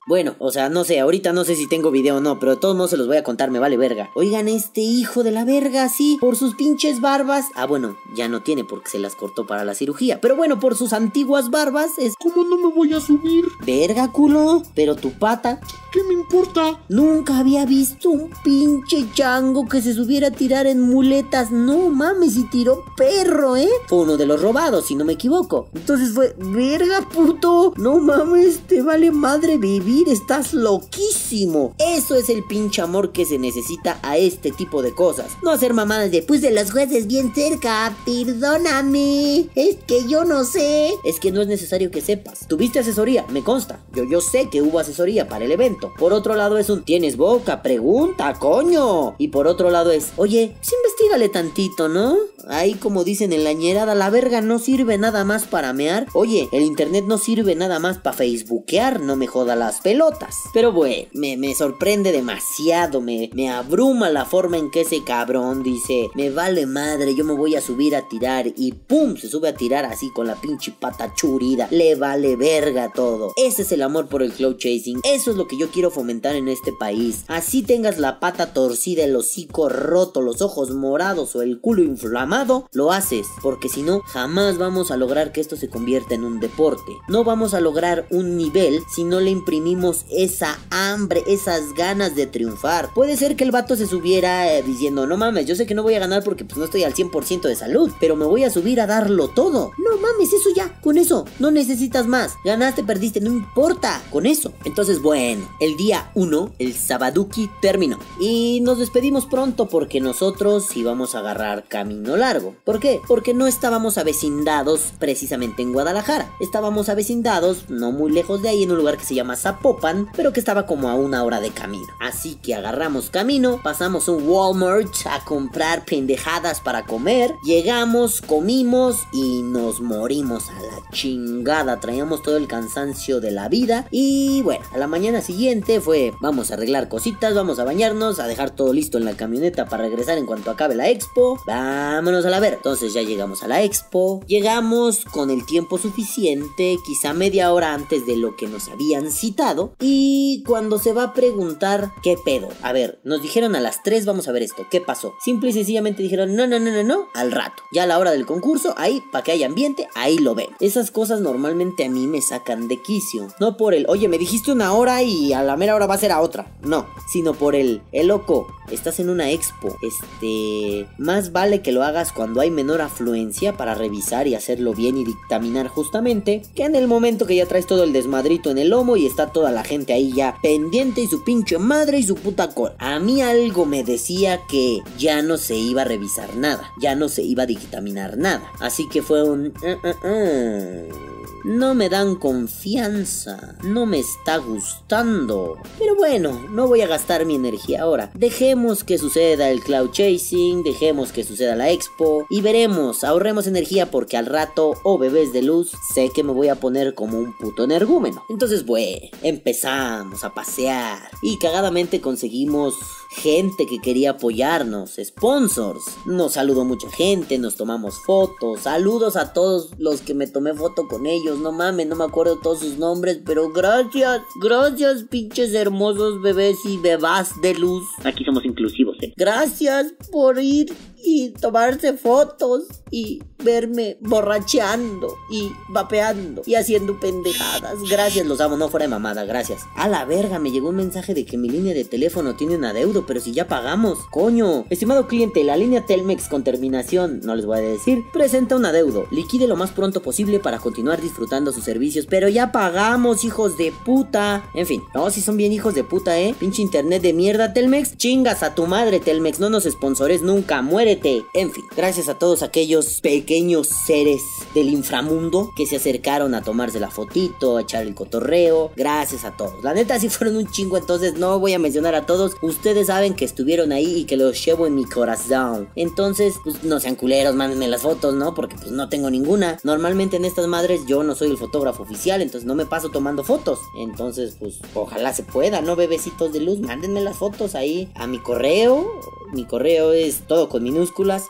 Bueno, o sea, no sé, ahorita no sé si tengo video o no, pero de todos modos se los voy a contar, me vale verga. Oigan, este hijo de la verga, sí, por sus pinches barbas. Ah, bueno, ya no tiene porque se las cortó para la cirugía. Pero bueno, por sus antiguas barbas es. ¿Cómo no me voy a subir? Verga, culo. Pero tu pata. ¿Qué me importa? Nunca había visto un pinche chango que se subiera a tirar en muletas. No mames, y tiró perro, ¿eh? Fue uno de los robados, si no me equivoco. Entonces fue, verga, puto. No mames, te vale madre vivir, estás loquísimo. Eso es el pinche amor que se necesita a este tipo de cosas. No hacer mamadas de, pues de los jueces bien cerca, perdóname. Es que yo no sé. Es que no es necesario que sepas. Tuviste asesoría, me consta. Yo, yo sé que hubo asesoría para el evento. Por otro lado es un, tienes boca, pregunta, coño. Y por otro lado es, oye, pues investigale tantito, ¿no? Ahí como dicen en la ñerada, la verga no sirve nada más para mear. Oye, el internet no sirve nada más para facebookear, no me joda las pelotas. Pero bueno, me, me sorprende demasiado, me, me abruma la forma en que ese cabrón dice, me vale madre, yo me voy a subir a tirar y pum, se sube a tirar así con la pinche pata churida. Le vale verga todo. Ese es el amor por el cloud chasing. Eso es lo que yo quiero fomentar en este país. Así tengas la pata torcida, el hocico roto, los ojos morados o el culo inflamado, lo haces. Porque si no, jamás vamos a lograr que esto se convierta en un deporte. No vamos a lograr un nivel si no le imprimimos esa hambre, esas ganas de triunfar. Puede ser que el vato se subiera eh, diciendo, no mames, yo sé que no voy a ganar porque pues no estoy al 100% de salud, pero me voy a subir a darlo todo. No mames, eso ya, con eso, no necesitas más. Ganaste, perdiste, no importa, con eso. Entonces, bueno, el día 1, el Sabaduki terminó. Y nos despedimos pronto porque nosotros íbamos a agarrar camino largo. ¿Por qué? Porque no estábamos avecindados precisamente en Guadalajara. Estábamos avecindados no muy lejos de ahí en un lugar que se llama Zapopan, pero que estaba como a una hora de camino. Así que agarramos camino, pasamos un Walmart a comprar pendejadas para comer, llegamos, comimos y nos morimos a la chingada. Traíamos todo el cansancio de la vida y bueno, a la mañana siguiente fue vamos a arreglar cositas, vamos a bañarnos, a dejar todo listo en la camioneta para regresar en cuanto acabe la expo. Vámonos a la ver. Entonces ya llegamos a la expo, llegamos con el tiempo suficiente, quizá media hora antes de lo que nos habían citado y cuando se va a preguntar qué pedo. A ver, nos dijeron a las 3 vamos a ver esto, ¿qué pasó? Simple y sencillamente dijeron no, no, no, no, no, al rato. Ya a la hora del concurso, ahí, para que haya ambiente, ahí lo ven. Esas cosas normalmente a mí me sacan de quicio. No por el, oye, me dijiste una hora y a la mera hora va a ser a otra. No, sino por el, el loco, estás en una expo. Este, más vale que lo hagas cuando hay menor afluencia para revisar y hacerlo bien y dictaminar justamente, que en el momento que ya traes todo el desmadrito en el lomo y está toda la gente ahí ya pendiente y su pinche madre y su puta cola. A mí algo me decía que ya no se iba a revisar nada, ya no se iba a dictaminar nada. Así que fue un... "Uh, uh, uh". No me dan confianza, no me está gustando. Pero bueno, no voy a gastar mi energía ahora. Dejemos que suceda el cloud chasing, dejemos que suceda la expo y veremos, ahorremos energía porque al rato, o bebés de luz, sé que me voy a poner como un puto energúmeno. Entonces, bueno, empezamos a pasear y cagadamente conseguimos gente que quería apoyarnos, sponsors. Nos saludó mucha gente, nos tomamos fotos. Saludos a todos los que me tomé foto con ellos. No mames, no me acuerdo todos sus nombres, pero gracias, gracias, pinches hermosos bebés y bebás de luz. Aquí somos inclusivos, eh. Gracias por ir y tomarse fotos y verme borracheando y vapeando y haciendo pendejadas. Gracias, los amo, no fuera de mamada, gracias. A la verga, me llegó un mensaje de que mi línea de teléfono tiene un adeudo, pero si ya pagamos. Coño, estimado cliente, la línea Telmex con terminación, no les voy a decir, presenta un adeudo. Liquide lo más pronto posible para continuar disfrutando sus servicios, pero ya pagamos, hijos de puta. En fin, no, si son bien hijos de puta, eh. Pinche internet de mierda, Telmex. Chingas a tu madre, Telmex, no nos sponsores nunca, muérete. En fin, gracias a todos aquellos pequeños seres del inframundo que se acercaron a tomarse la fotito, a echar el cotorreo. Gracias a todos. La neta, si fueron un chingo, entonces no voy a mencionar a todos. Ustedes saben que estuvieron ahí y que los llevo en mi corazón. Entonces, pues no sean culeros, mándenme las fotos, ¿no? Porque pues no tengo ninguna. Normalmente en estas madres yo no soy el fotógrafo oficial, entonces no me paso tomando fotos. Entonces, pues ojalá se pueda, ¿no? Bebecitos de luz, mándenme las fotos ahí a mi correo. Mi correo es todo con minúsculas,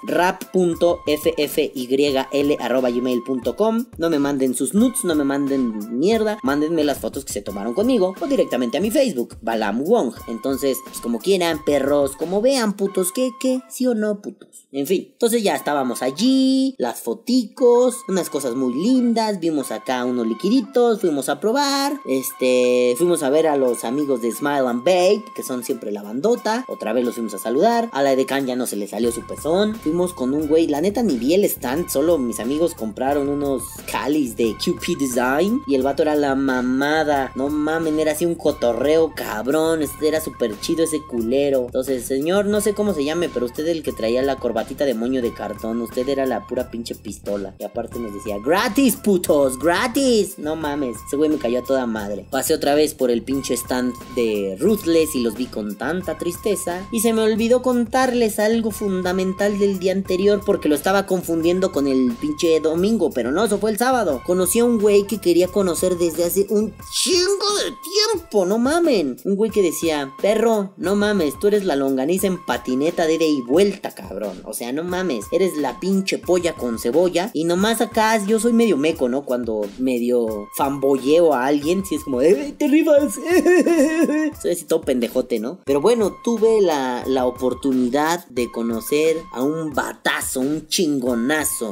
rap.ffyl.gmail.com. No me manden sus nudes, no me manden mierda, mándenme las fotos que se tomaron conmigo o directamente a mi Facebook, Balam Wong. Entonces, pues como quieran, perros, como vean, putos, ¿qué, qué? ¿Sí o no, putos? En fin, entonces ya estábamos allí, las foticos, unas cosas muy lindas, vimos acá unos liquiditos, fuimos a probar, este, fuimos a ver a los amigos de Smile and Bake, que son siempre la bandota, otra vez los fuimos a saludar, a la de Can ya no se le salió su pezón, fuimos con un güey, la neta ni el stand, solo mis amigos compraron unos calis de QP Design y el vato era la mamada, no mamen, era así un cotorreo cabrón, era súper chido ese culero, entonces señor, no sé cómo se llame, pero usted el que traía la corbatita de moño de cartón, usted era la pura pinche pistola, y aparte nos decía, gratis putos, gratis, no mames, ese güey me cayó a toda madre, pasé otra vez por el pinche stand de Ruthless y los vi con tanta tristeza, y se me olvidó contarles algo fundamental del día anterior porque lo estaba confundiendo con el pinche domingo, pero no, eso fue el sábado. Conocí a un güey que quería conocer desde hace un chingo de tiempo, no mamen. Un güey que decía, perro, no mames, tú eres la longaniza en patineta de ida y vuelta, cabrón. O sea, no mames, eres la pinche polla con cebolla. Y nomás acá yo soy medio meco, ¿no? Cuando medio fanboyeo a alguien, si es como, ¡eh, te rifas! soy así todo pendejote, ¿no? Pero bueno, tuve la, la oportunidad de conocer a un batazo, un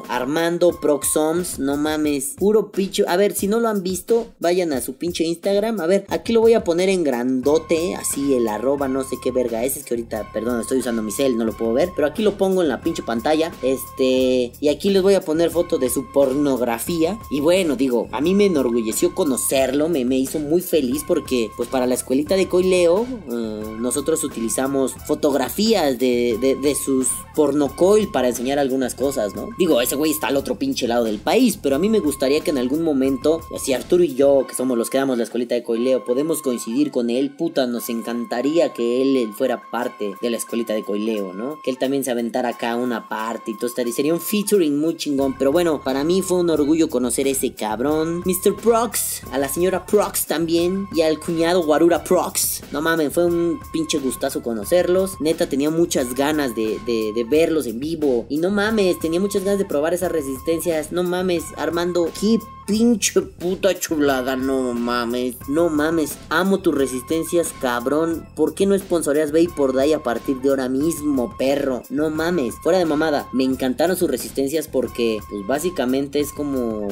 Armando Proxoms, no mames, puro picho. A ver, si no lo han visto, vayan a su pinche Instagram. A ver, aquí lo voy a poner en grandote, así el arroba, no sé qué verga es. Es que ahorita, perdón, estoy usando mi cel, no lo puedo ver. Pero aquí lo pongo en la pinche pantalla. Este, y aquí les voy a poner foto de su pornografía. Y bueno, digo, a mí me enorgulleció conocerlo, me, me hizo muy feliz porque, pues para la escuelita de Coileo, eh, nosotros utilizamos fotografías de, de, de sus pornocoil para enseñar algunas cosas, Digo, ese güey está al otro pinche lado del país, pero a mí me gustaría que en algún momento, si Arturo y yo, que somos los que damos la escuelita de Coileo, podemos coincidir con él, puta, nos encantaría que él fuera parte de la escuelita de Coileo, ¿no? Que él también se aventara acá una parte y todo estaría, sería un featuring muy chingón, pero bueno, para mí fue un orgullo conocer a ese cabrón, Mr. Prox, a la señora Prox también, y al cuñado Guarura Prox, no mames, fue un pinche gustazo conocerlos, neta tenía muchas ganas de, de, de verlos en vivo, y no mames, tenía muchas ganas de probar esas resistencias, no mames, Armando, qué pinche puta chulada, no mames, no mames, amo tus resistencias, cabrón. ¿Por qué no sponsoreas por Day a partir de ahora mismo, perro? No mames, fuera de mamada, me encantaron sus resistencias porque, pues básicamente es como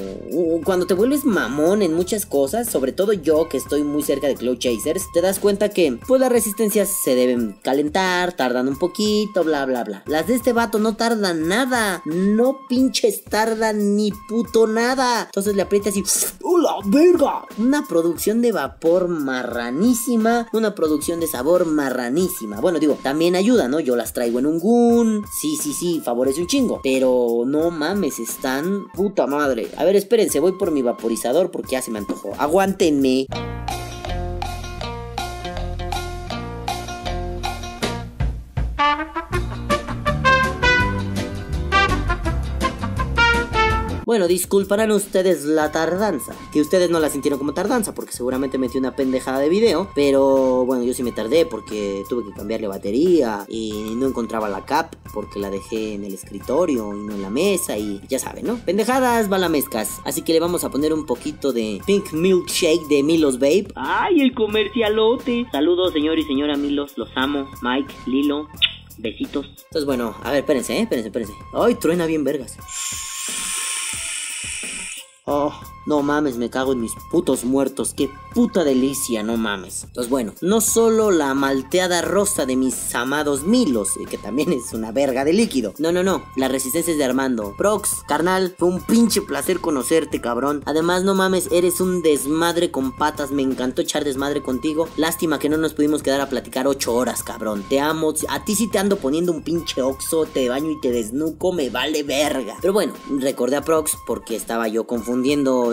cuando te vuelves mamón en muchas cosas, sobre todo yo que estoy muy cerca de Cloud Chasers, te das cuenta que, pues las resistencias se deben calentar, tardan un poquito, bla, bla, bla. Las de este vato no tardan nada, no pinches tardan ni puto nada. Entonces le aprietas y ¡Hola, verga! Una producción de vapor marranísima, una producción de sabor marranísima. Bueno, digo, también ayuda, ¿no? Yo las traigo en un gun. Sí, sí, sí, favorece un chingo. Pero no mames, están puta madre. A ver, espérense, voy por mi vaporizador porque ya se me antojó. Aguántenme. Bueno, disculparán ustedes la tardanza. Que ustedes no la sintieron como tardanza porque seguramente metí una pendejada de video. Pero bueno, yo sí me tardé porque tuve que cambiarle batería y no encontraba la cap porque la dejé en el escritorio y no en la mesa y ya saben, ¿no? Pendejadas balamescas. Así que le vamos a poner un poquito de Pink Milkshake de Milos Babe. ¡Ay, el comercialote! Saludos, señor y señora Milos. Los amo. Mike, Lilo. Besitos. Entonces, bueno, a ver, espérense, ¿eh? Espérense, espérense. Ay, truena bien vergas. Oh, no mames, me cago en mis putos muertos. Qué puta delicia, no mames. Entonces, bueno, no solo la malteada rosa de mis amados Milos, eh, que también es una verga de líquido. No, no, no. La resistencia es de Armando. Prox, carnal, fue un pinche placer conocerte, cabrón. Además, no mames, eres un desmadre con patas. Me encantó echar desmadre contigo. Lástima que no nos pudimos quedar a platicar ocho horas, cabrón. Te amo. A ti sí te ando poniendo un pinche oxo. Te baño y te desnuco. Me vale verga. Pero bueno, recordé a Prox porque estaba yo confundido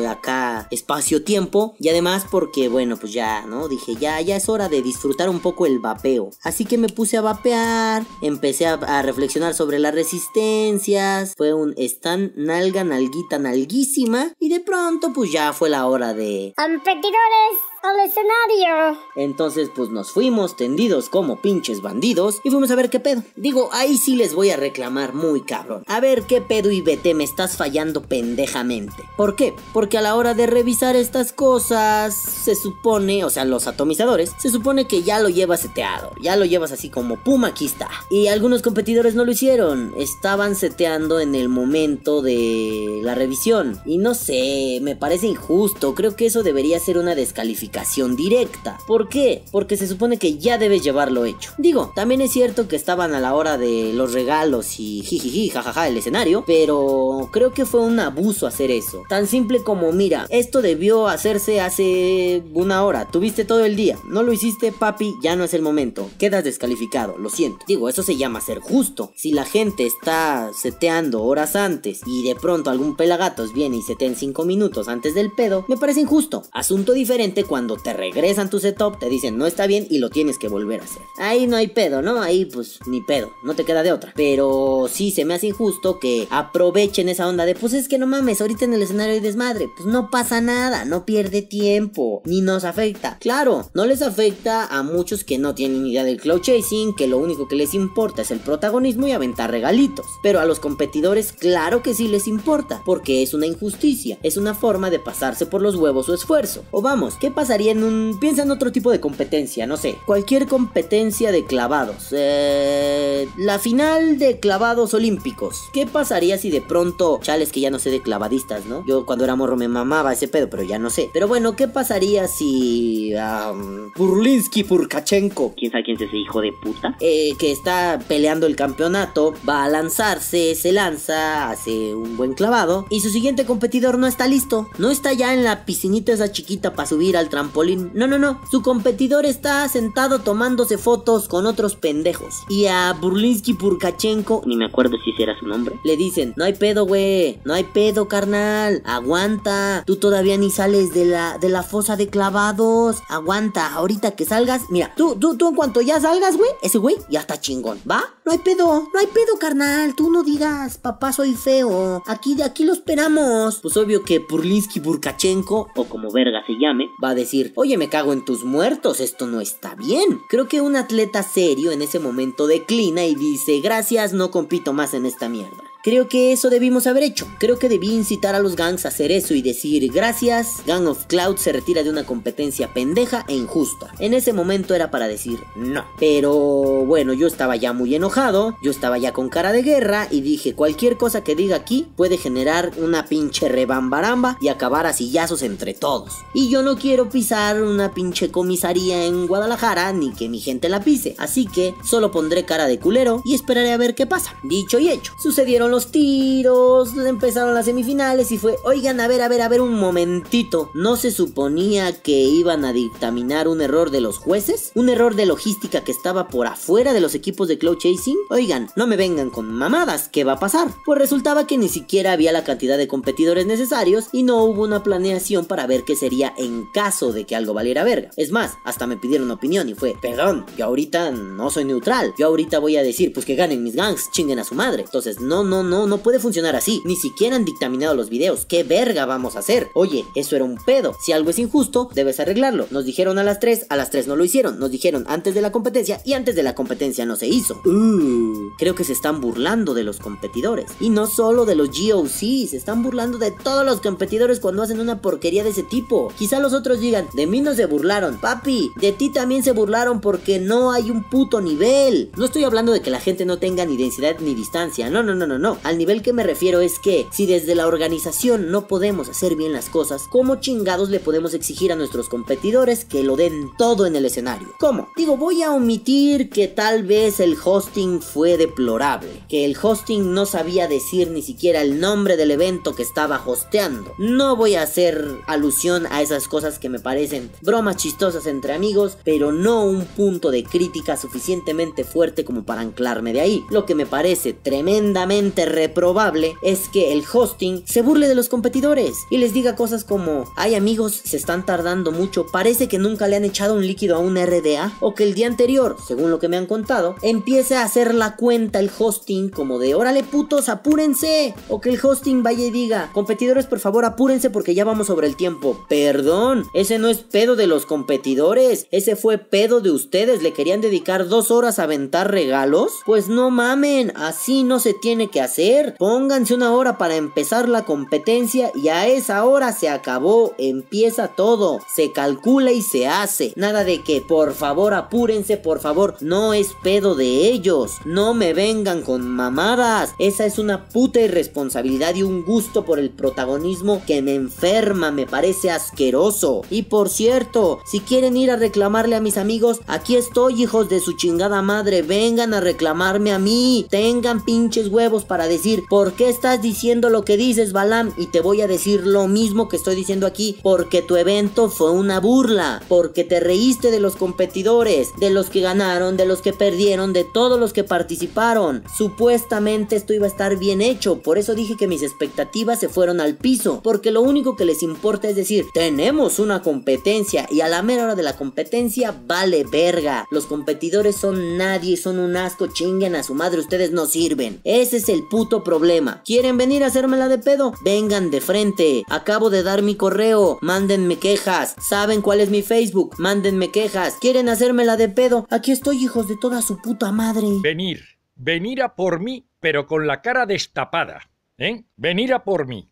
acá espacio-tiempo. Y además porque bueno pues ya no dije ya ya es hora de disfrutar un poco el vapeo. Así que me puse a vapear empecé a, reflexionar sobre las resistencias. Fue un están nalga nalguita nalguísima. Y de pronto pues ya fue la hora de competidores al escenario. Entonces, pues nos fuimos tendidos como pinches bandidos y fuimos a ver qué pedo. Digo, ahí sí les voy a reclamar muy cabrón. A ver qué pedo y vete, me estás fallando pendejamente. ¿Por qué? Porque a la hora de revisar estas cosas, se supone, o sea, los atomizadores, se supone que ya lo llevas seteado. Ya lo llevas así como, pum, aquí está. Y algunos competidores no lo hicieron. Estaban seteando en el momento de la revisión. Y no sé, me parece injusto. Creo que eso debería ser una descalificación directa. ¿Por qué? Porque se supone que ya debes llevarlo hecho. Digo, también es cierto que estaban a la hora de los regalos y jijiji, jajaja, el escenario, pero creo que fue un abuso hacer eso. Tan simple como, mira, esto debió hacerse hace una hora, tuviste todo el día, no lo hiciste, papi, ya no es el momento, quedas descalificado, lo siento. Digo, eso se llama ser justo. Si la gente está seteando horas antes y de pronto algún pelagatos viene y setea en 5 minutos antes del pedo, me parece injusto. Asunto diferente cuando cuando te regresan tu setup, te dicen no está bien y lo tienes que volver a hacer. Ahí no hay pedo, ¿no? Ahí pues ni pedo, no te queda de otra. Pero sí se me hace injusto que aprovechen esa onda de pues es que no mames, ahorita en el escenario hay desmadre. Pues no pasa nada, no pierde tiempo, ni nos afecta. Claro, no les afecta a muchos que no tienen idea del cloud chasing, que lo único que les importa es el protagonismo y aventar regalitos. Pero a los competidores, claro que sí les importa, porque es una injusticia, es una forma de pasarse por los huevos su esfuerzo. O vamos, ¿qué pasa? En un... Piensa en otro tipo de competencia, no sé. Cualquier competencia de clavados. Eh, la final de clavados olímpicos. ¿Qué pasaría si de pronto... Chales que ya no sé de clavadistas, ¿no? Yo cuando era morro me mamaba ese pedo, pero ya no sé. Pero bueno, ¿qué pasaría si... Um, Purlinsky Purkachenko. ¿Quién sabe quién es ese hijo de puta? Eh, que está peleando el campeonato. Va a lanzarse, se lanza, hace un buen clavado. Y su siguiente competidor no está listo. No está ya en la piscinita esa chiquita para subir al trampolín no, no, no. Su competidor está sentado tomándose fotos con otros pendejos. Y a Burlinsky Purkachenko, ni me acuerdo si ese era su nombre, le dicen, no hay pedo, güey. No hay pedo, carnal. Aguanta. Tú todavía ni sales de la, de la fosa de clavados. Aguanta. Ahorita que salgas. Mira, tú, tú, tú en cuanto ya salgas, güey, ese güey ya está chingón. ¿Va? No hay pedo. No hay pedo, carnal. Tú no digas, papá, soy feo. Aquí de aquí lo esperamos. Pues obvio que Burlinsky Purkachenko, o como verga se llame, va a decir, oye, me cago en tus muertos, esto no está bien. Creo que un atleta serio en ese momento declina y dice, gracias, no compito más en esta mierda. Creo que eso debimos haber hecho. Creo que debí incitar a los gangs a hacer eso y decir gracias, Gang of Cloud se retira de una competencia pendeja e injusta. En ese momento era para decir no. Pero bueno, yo estaba ya muy enojado, yo estaba ya con cara de guerra y dije cualquier cosa que diga aquí puede generar una pinche rebambaramba y acabar a sillazos entre todos. Y yo no quiero pisar una pinche comisaría en Guadalajara ni que mi gente la pise. Así que solo pondré cara de culero y esperaré a ver qué pasa. Dicho y hecho, sucedieron los tiros, empezaron las semifinales y fue, oigan, a ver, a ver, a ver un momentito, ¿no se suponía que iban a dictaminar un error de los jueces? ¿Un error de logística que estaba por afuera de los equipos de Cloud Chasing? Oigan, no me vengan con mamadas, ¿qué va a pasar? Pues resultaba que ni siquiera había la cantidad de competidores necesarios y no hubo una planeación para ver qué sería en caso de que algo valiera verga. Es más, hasta me pidieron opinión y fue, perdón, yo ahorita no soy neutral, yo ahorita voy a decir, pues que ganen mis gangs, chinguen a su madre. Entonces, no, no, no, no puede funcionar así. Ni siquiera han dictaminado los videos. ¿Qué verga vamos a hacer? Oye, eso era un pedo. Si algo es injusto, debes arreglarlo. Nos dijeron a las 3, a las 3 no lo hicieron. Nos dijeron antes de la competencia y antes de la competencia no se hizo. Uh, creo que se están burlando de los competidores. Y no solo de los GOC, se están burlando de todos los competidores cuando hacen una porquería de ese tipo. Quizá los otros digan, de mí no se burlaron. Papi, de ti también se burlaron porque no hay un puto nivel. No estoy hablando de que la gente no tenga ni densidad ni distancia. No, no, no, no, no. Al nivel que me refiero es que si desde la organización no podemos hacer bien las cosas, ¿cómo chingados le podemos exigir a nuestros competidores que lo den todo en el escenario? ¿Cómo? Digo, voy a omitir que tal vez el hosting fue deplorable, que el hosting no sabía decir ni siquiera el nombre del evento que estaba hosteando. No voy a hacer alusión a esas cosas que me parecen bromas chistosas entre amigos, pero no un punto de crítica suficientemente fuerte como para anclarme de ahí. Lo que me parece tremendamente reprobable es que el hosting se burle de los competidores y les diga cosas como, ay amigos, se están tardando mucho, parece que nunca le han echado un líquido a un RDA, o que el día anterior, según lo que me han contado, empiece a hacer la cuenta el hosting como de, órale putos, apúrense, o que el hosting vaya y diga, competidores por favor apúrense porque ya vamos sobre el tiempo. Perdón, ese no es pedo de los competidores, ese fue pedo de ustedes, le querían dedicar dos horas a aventar regalos. Pues no mamen, así no se tiene que hacer. Pónganse una hora para empezar la competencia y a esa hora se acabó, empieza todo, se calcula y se hace. Nada de que por favor apúrense, por favor, no es pedo de ellos. No me vengan con mamadas. Esa es una puta irresponsabilidad y un gusto por el protagonismo que me enferma, me parece asqueroso. Y por cierto, si quieren ir a reclamarle a mis amigos, aquí estoy, hijos de su chingada madre, vengan a reclamarme a mí. Tengan pinches huevos para decir, ¿por qué estás diciendo lo que dices, Balam? Y te voy a decir lo mismo que estoy diciendo aquí, porque tu evento fue una burla, porque te reíste de los competidores, de los que ganaron, de los que perdieron, de todos los que participaron. Supuestamente esto iba a estar bien hecho, por eso dije que mis expectativas se fueron al piso, porque lo único que les importa es decir, tenemos una competencia y a la mera hora de la competencia vale verga. Los competidores son nadie, son un asco, chinguen a su madre, ustedes no sirven. Ese es el puto problema. ¿Quieren venir a hacérmela de pedo? Vengan de frente. Acabo de dar mi correo, mándenme quejas. ¿Saben cuál es mi Facebook? Mándenme quejas. ¿Quieren hacérmela de pedo? Aquí estoy, hijos de toda su puta madre. Venir, venir a por mí, pero con la cara destapada. ¿Eh? Venir a por mí.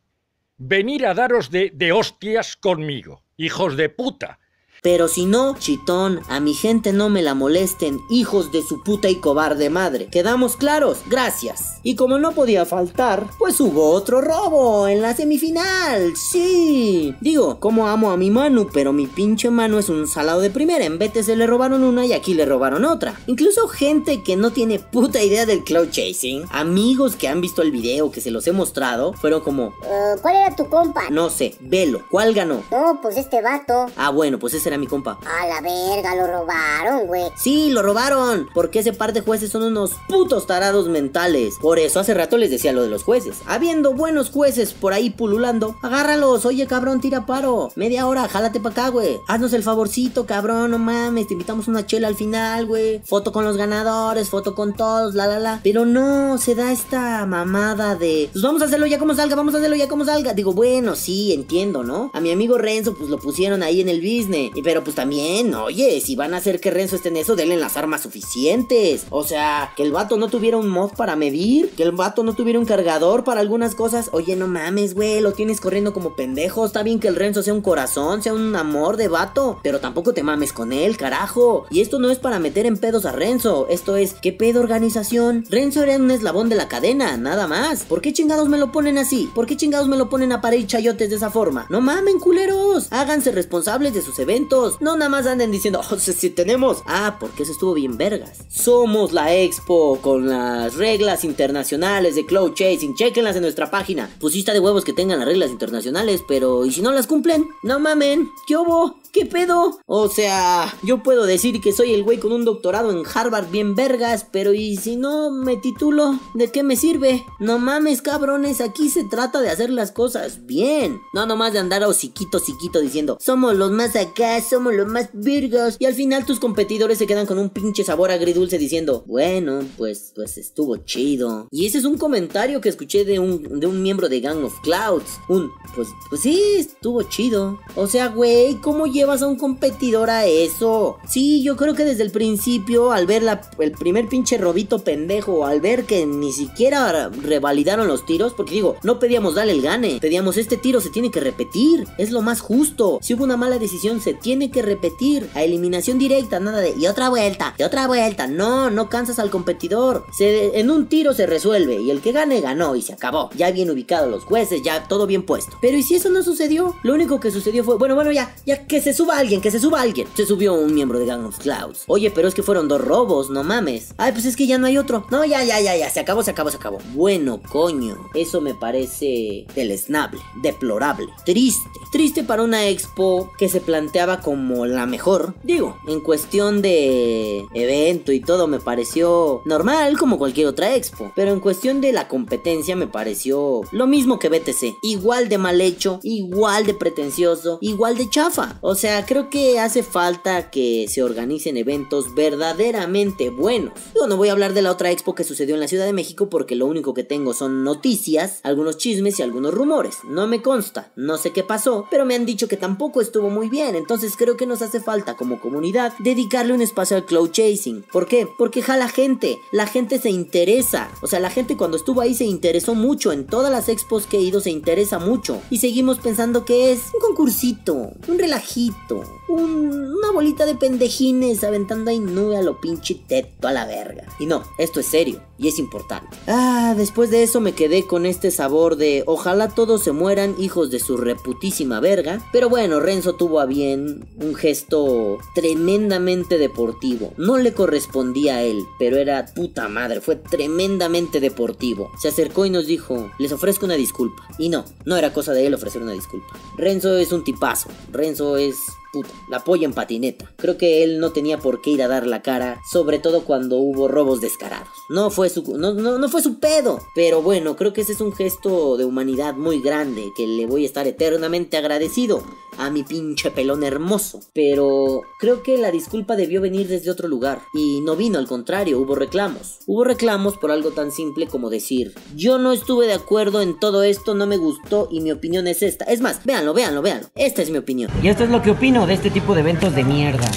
Venir a daros de, de hostias conmigo, hijos de puta. Pero si no, chitón, a mi gente no me la molesten, hijos de su puta y cobarde madre. ¿Quedamos claros? Gracias. Y como no podía faltar, pues hubo otro robo en la semifinal. Sí. Digo, como amo a mi Manu, pero mi pinche Manu es un salado de primera. En vez se le robaron una y aquí le robaron otra. Incluso gente que no tiene puta idea del cloud chasing, amigos que han visto el video que se los he mostrado, fueron como, Uh, ¿Cuál era tu compa? no sé, velo, ¿cuál ganó? No, pues este vato. Ah, bueno, pues ese era mi compa. A la verga, lo robaron, güey. Sí, lo robaron. Porque ese par de jueces son unos putos tarados mentales. Por eso hace rato les decía lo de los jueces. Habiendo buenos jueces por ahí pululando, agárralos. Oye, cabrón, tira paro. Media hora, jálate pa' acá, güey. Haznos el favorcito, cabrón, no mames. Te invitamos una chela al final, güey. Foto con los ganadores, foto con todos, la la la. Pero no, se da esta mamada de. Pues vamos a hacerlo ya como salga, vamos a hacerlo ya como salga. Digo, bueno, sí, entiendo, ¿no? A mi amigo Renzo, pues lo pusieron ahí en el business. Y pero pues también, oye, si van a hacer que Renzo esté en eso, denle las armas suficientes. O sea, que el vato no tuviera un mod para medir, que el vato no tuviera un cargador para algunas cosas. Oye, no mames, güey, lo tienes corriendo como pendejo. Está bien que el Renzo sea un corazón, sea un amor de vato, pero tampoco te mames con él, carajo. Y esto no es para meter en pedos a Renzo, esto es, ¿qué pedo organización? Renzo era un eslabón de la cadena, nada más. ¿Por qué chingados me lo ponen así? ¿Por qué chingados me lo ponen a parir chayotes de esa forma? No mamen, culeros. Háganse responsables de sus eventos. No nada más anden diciendo, oh, si, si tenemos. Ah, porque eso estuvo bien vergas. Somos la expo con las reglas internacionales de cloud chasing. Chequenlas en nuestra página. Pues sí está de huevos que tengan las reglas internacionales, pero ¿y si no las cumplen? No mamen. ¿Qué hubo? ¿Qué pedo? O sea, yo puedo decir que soy el güey con un doctorado en Harvard bien vergas, pero ¿y si no me titulo? ¿De qué me sirve? No mames, cabrones, aquí se trata de hacer las cosas bien. No nomás de andar hociquito, hociquito diciendo, somos los más acá, somos los más virgos. Y al final tus competidores se quedan con un pinche sabor agridulce diciendo, bueno, pues, pues estuvo chido. Y ese es un comentario que escuché de un, de un miembro de Gang of Clouds. Un, pues, pues sí, estuvo chido. O sea, güey, ¿cómo llevas a un competidor a eso? Sí, yo creo que desde el principio, al ver la, el primer pinche robito pendejo, al ver que ni siquiera revalidaron los tiros, porque digo, no pedíamos darle el gane, pedíamos este tiro se tiene que repetir, es lo más justo. Si hubo una mala decisión, se tiene que repetir. A eliminación directa, nada de y otra vuelta, y otra vuelta. No, no cansas al competidor. Se, en un tiro se resuelve y el que gane ganó y se acabó. Ya bien ubicados los jueces, ya todo bien puesto. Pero ¿y si eso no sucedió? Lo único que sucedió fue, bueno, bueno, ya, ya que se suba alguien, que se suba alguien. Se subió un miembro de Gang of Clouds. Oye, pero es que fueron dos robos, no mames. Ay, pues es que ya no hay otro. No, ya, ya, ya, ya, se acabó, se acabó, se acabó. Bueno, coño, eso me parece deleznable, deplorable, triste. Triste para una expo que se planteaba como la mejor. Digo, en cuestión de evento y todo me pareció normal como cualquier otra expo. Pero en cuestión de la competencia me pareció lo mismo que BTC. Igual de mal hecho, igual de pretencioso, igual de chafa. O sea, creo que hace falta que se organicen eventos verdaderamente buenos. Yo no voy a hablar de la otra expo que sucedió en la Ciudad de México porque lo único que tengo son noticias, algunos chismes y algunos rumores. No me consta, no sé qué pasó, pero me han dicho que tampoco estuvo muy bien. Entonces creo que nos hace falta como comunidad dedicarle un espacio al cloud chasing. ¿Por qué? Porque jala gente, la gente se interesa. O sea, la gente cuando estuvo ahí se interesó mucho. En todas las expos que he ido se interesa mucho. Y seguimos pensando que es un concursito, un relajito, una bolita de pendejines aventando ahí nube a lo pinche teto a la verga. Y no, esto es serio y es importante. Ah, después de eso me quedé con este sabor de ojalá todos se mueran hijos de su reputísima verga. Pero bueno, Renzo tuvo a bien un gesto tremendamente deportivo. No le correspondía a él, pero era puta madre, fue tremendamente deportivo. Se acercó y nos dijo, les ofrezco una disculpa. Y no, no era cosa de él ofrecer una disculpa. Renzo es un tipazo. Renzo es puta, la polla en patineta. Creo que él no tenía por qué ir a dar la cara, sobre todo cuando hubo robos descarados. No fue su, no, no, no fue su pedo, pero bueno, creo que ese es un gesto de humanidad muy grande que le voy a estar eternamente agradecido a mi pinche pelón hermoso. Pero creo que la disculpa debió venir desde otro lugar y no vino, al contrario, hubo reclamos. Hubo reclamos por algo tan simple como decir, yo no estuve de acuerdo en todo esto, no me gustó y mi opinión es esta. Es más, véanlo, véanlo, véanlo. Esta es mi opinión. Y esto es lo que opino de este tipo de eventos de mierda.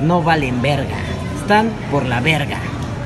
No valen verga. Están por la verga.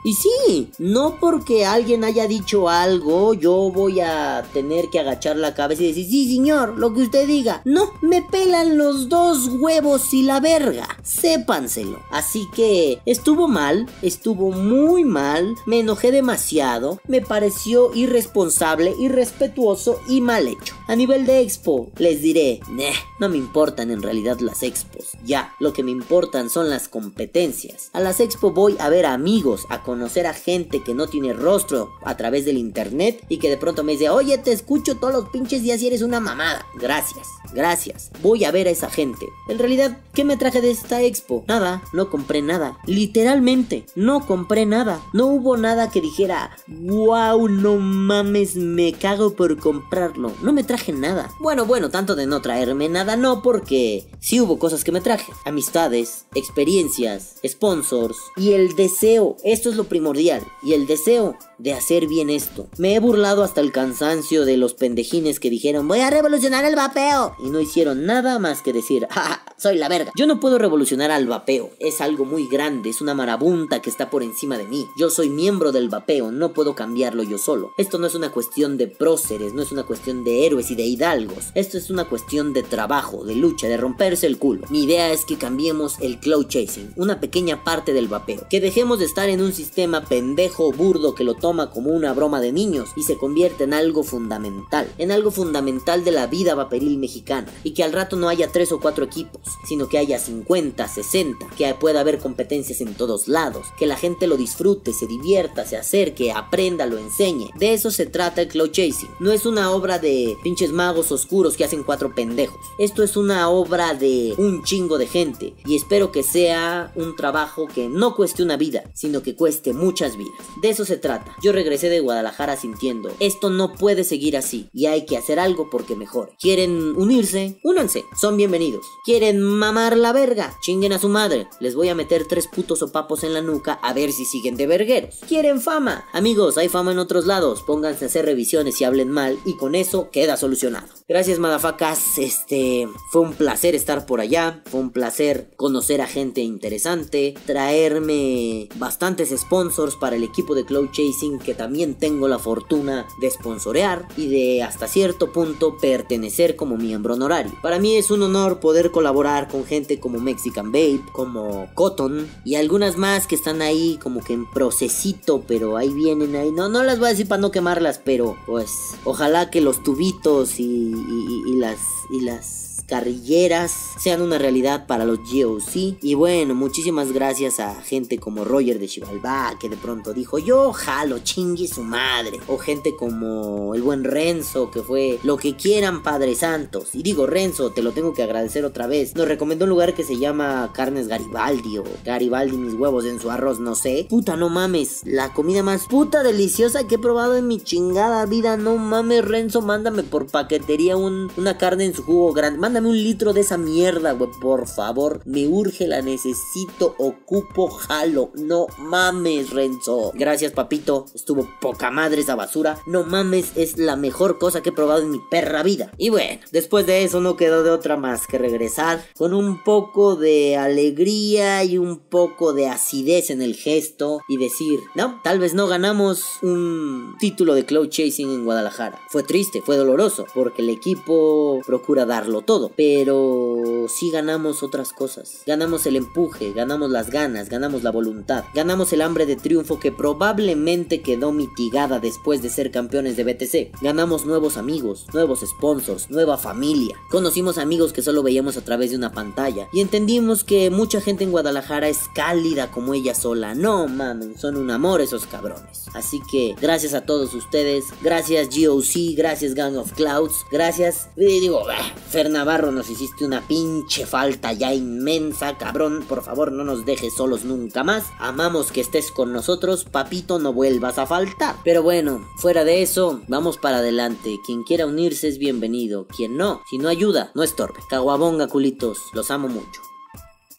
Y sí, no porque alguien haya dicho algo, yo voy a tener que agachar la cabeza y decir, sí, señor, lo que usted diga. No, me pelan los dos huevos y la verga. Sépanselo. Así que estuvo mal, estuvo muy mal, me enojé demasiado, me pareció irresponsable, irrespetuoso y mal hecho. A nivel de expo, les diré, Neh, no me importan en realidad las expos. Ya, lo que me importan son las competencias. A las expo voy a ver amigos, a conocer a gente que no tiene rostro a través del internet y que de pronto me dice, oye, te escucho todos los pinches días y eres una mamada. Gracias, gracias. Voy a ver a esa gente. En realidad, ¿qué me traje de esta expo? Nada, no compré nada. Literalmente, no compré nada. No hubo nada que dijera, wow, no mames, me cago por comprarlo. No me traje nada. Bueno, bueno, tanto de no traerme nada, no, porque sí hubo cosas que me traje. Amistades, experiencias, sponsors y el deseo. Esto es lo primordial. Y el deseo de hacer bien esto. Me he burlado hasta el cansancio de los pendejines que dijeron voy a revolucionar el vapeo y no hicieron nada más que decir ja, soy la verga. Yo no puedo revolucionar al vapeo, es algo muy grande, es una marabunta que está por encima de mí. Yo soy miembro del vapeo, no puedo cambiarlo yo solo. Esto no es una cuestión de próceres, no es una cuestión de héroes y de hidalgos. Esto es una cuestión de trabajo, de lucha, de romperse el culo. Mi idea es que cambiemos el cloud chasing, una pequeña parte del vapeo. Que dejemos de estar en un sistema pendejo burdo que lo toma como una broma de niños y se convierte en algo fundamental, en algo fundamental de la vida vaporil mexicana y que al rato no haya tres o cuatro equipos, sino que haya 50, 60, que pueda haber competencias en todos lados, que la gente lo disfrute, se divierta, se acerque, aprenda, lo enseñe. De eso se trata el cloud chasing. No es una obra de pinches magos oscuros que hacen cuatro pendejos. Esto es una obra de un chingo de gente y espero que sea un trabajo que no cueste una vida, sino que cueste cueste muchas vidas. De eso se trata. Yo regresé de Guadalajara sintiendo, esto no puede seguir así y hay que hacer algo porque mejore. ¿Quieren unirse? Únanse, son bienvenidos. ¿Quieren mamar la verga? Chinguen a su madre. Les voy a meter tres putos sopapos en la nuca a ver si siguen de vergueros. ¿Quieren fama? Amigos, hay fama en otros lados. Pónganse a hacer revisiones si hablen mal y con eso queda solucionado. Gracias, madafacas. Este fue un placer estar por allá. Fue un placer conocer a gente interesante. Traerme bastantes sponsors para el equipo de Cloud Chasing que también tengo la fortuna de sponsorear y de hasta cierto punto pertenecer como miembro honorario. Para mí es un honor poder colaborar con gente como Mexican Babe, como Cotton y algunas más que están ahí como que en procesito, pero ahí vienen ahí. No, no las voy a decir para no quemarlas, pero pues ojalá que los tubitos y, y- y- las y las carrilleras sean una realidad para los GOC. Y bueno, muchísimas gracias a gente como Roger de Chivalba que de pronto dijo yo jalo, chingue su madre. O gente como el buen Renzo que fue lo que quieran Padre Santos. Y digo Renzo, te lo tengo que agradecer otra vez. Nos recomendó un lugar que se llama Carnes Garibaldi o Garibaldi mis huevos en su arroz, no sé. Puta, no mames, la comida más puta deliciosa que he probado en mi chingada vida. No mames, Renzo, mándame por paquetería un- una carne en su jugo grande. Mándame un litro de esa mierda, güey, por favor. Me urge, la necesito, ocupo, jalo. No mames, Renzo. Gracias, papito. Estuvo poca madre esa basura. No mames, es la mejor cosa que he probado en mi perra vida. Y bueno, después de eso no quedó de otra más que regresar con un poco de alegría y un poco de acidez en el gesto y decir, no, tal vez no ganamos un título de cloud chasing en Guadalajara. Fue triste, fue doloroso, porque el equipo procura darlo todo, pero sí ganamos otras cosas. Ganamos el empuje, ganamos las ganas, ganamos la voluntad, ganamos el hambre de triunfo que probablemente quedó mitigada después de ser campeones de BTC. Ganamos nuevos amigos, nuevos sponsors, nueva familia. Conocimos amigos que solo veíamos a través de una pantalla y entendimos que mucha gente en Guadalajara es cálida como ella sola. No mamen, son un amor esos cabrones. Así que gracias a todos ustedes, gracias GOC, gracias Gang of Clouds, gracias, eh, digo, bah, Fer Nos hiciste una pinche falta ya inmensa, cabrón, por favor no nos dejes solos nunca más. Amamos que estés con nosotros, papito, no vuelvas a faltar. Pero bueno, fuera de eso, vamos para adelante. Quien quiera unirse es bienvenido, quien no, si no ayuda, no estorbe. Caguabonga, culitos, los amo mucho.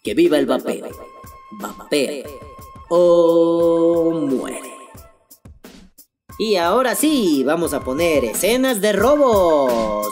Que viva el vapeo. Vapea. O muere. Y ahora sí, vamos a poner escenas de robos.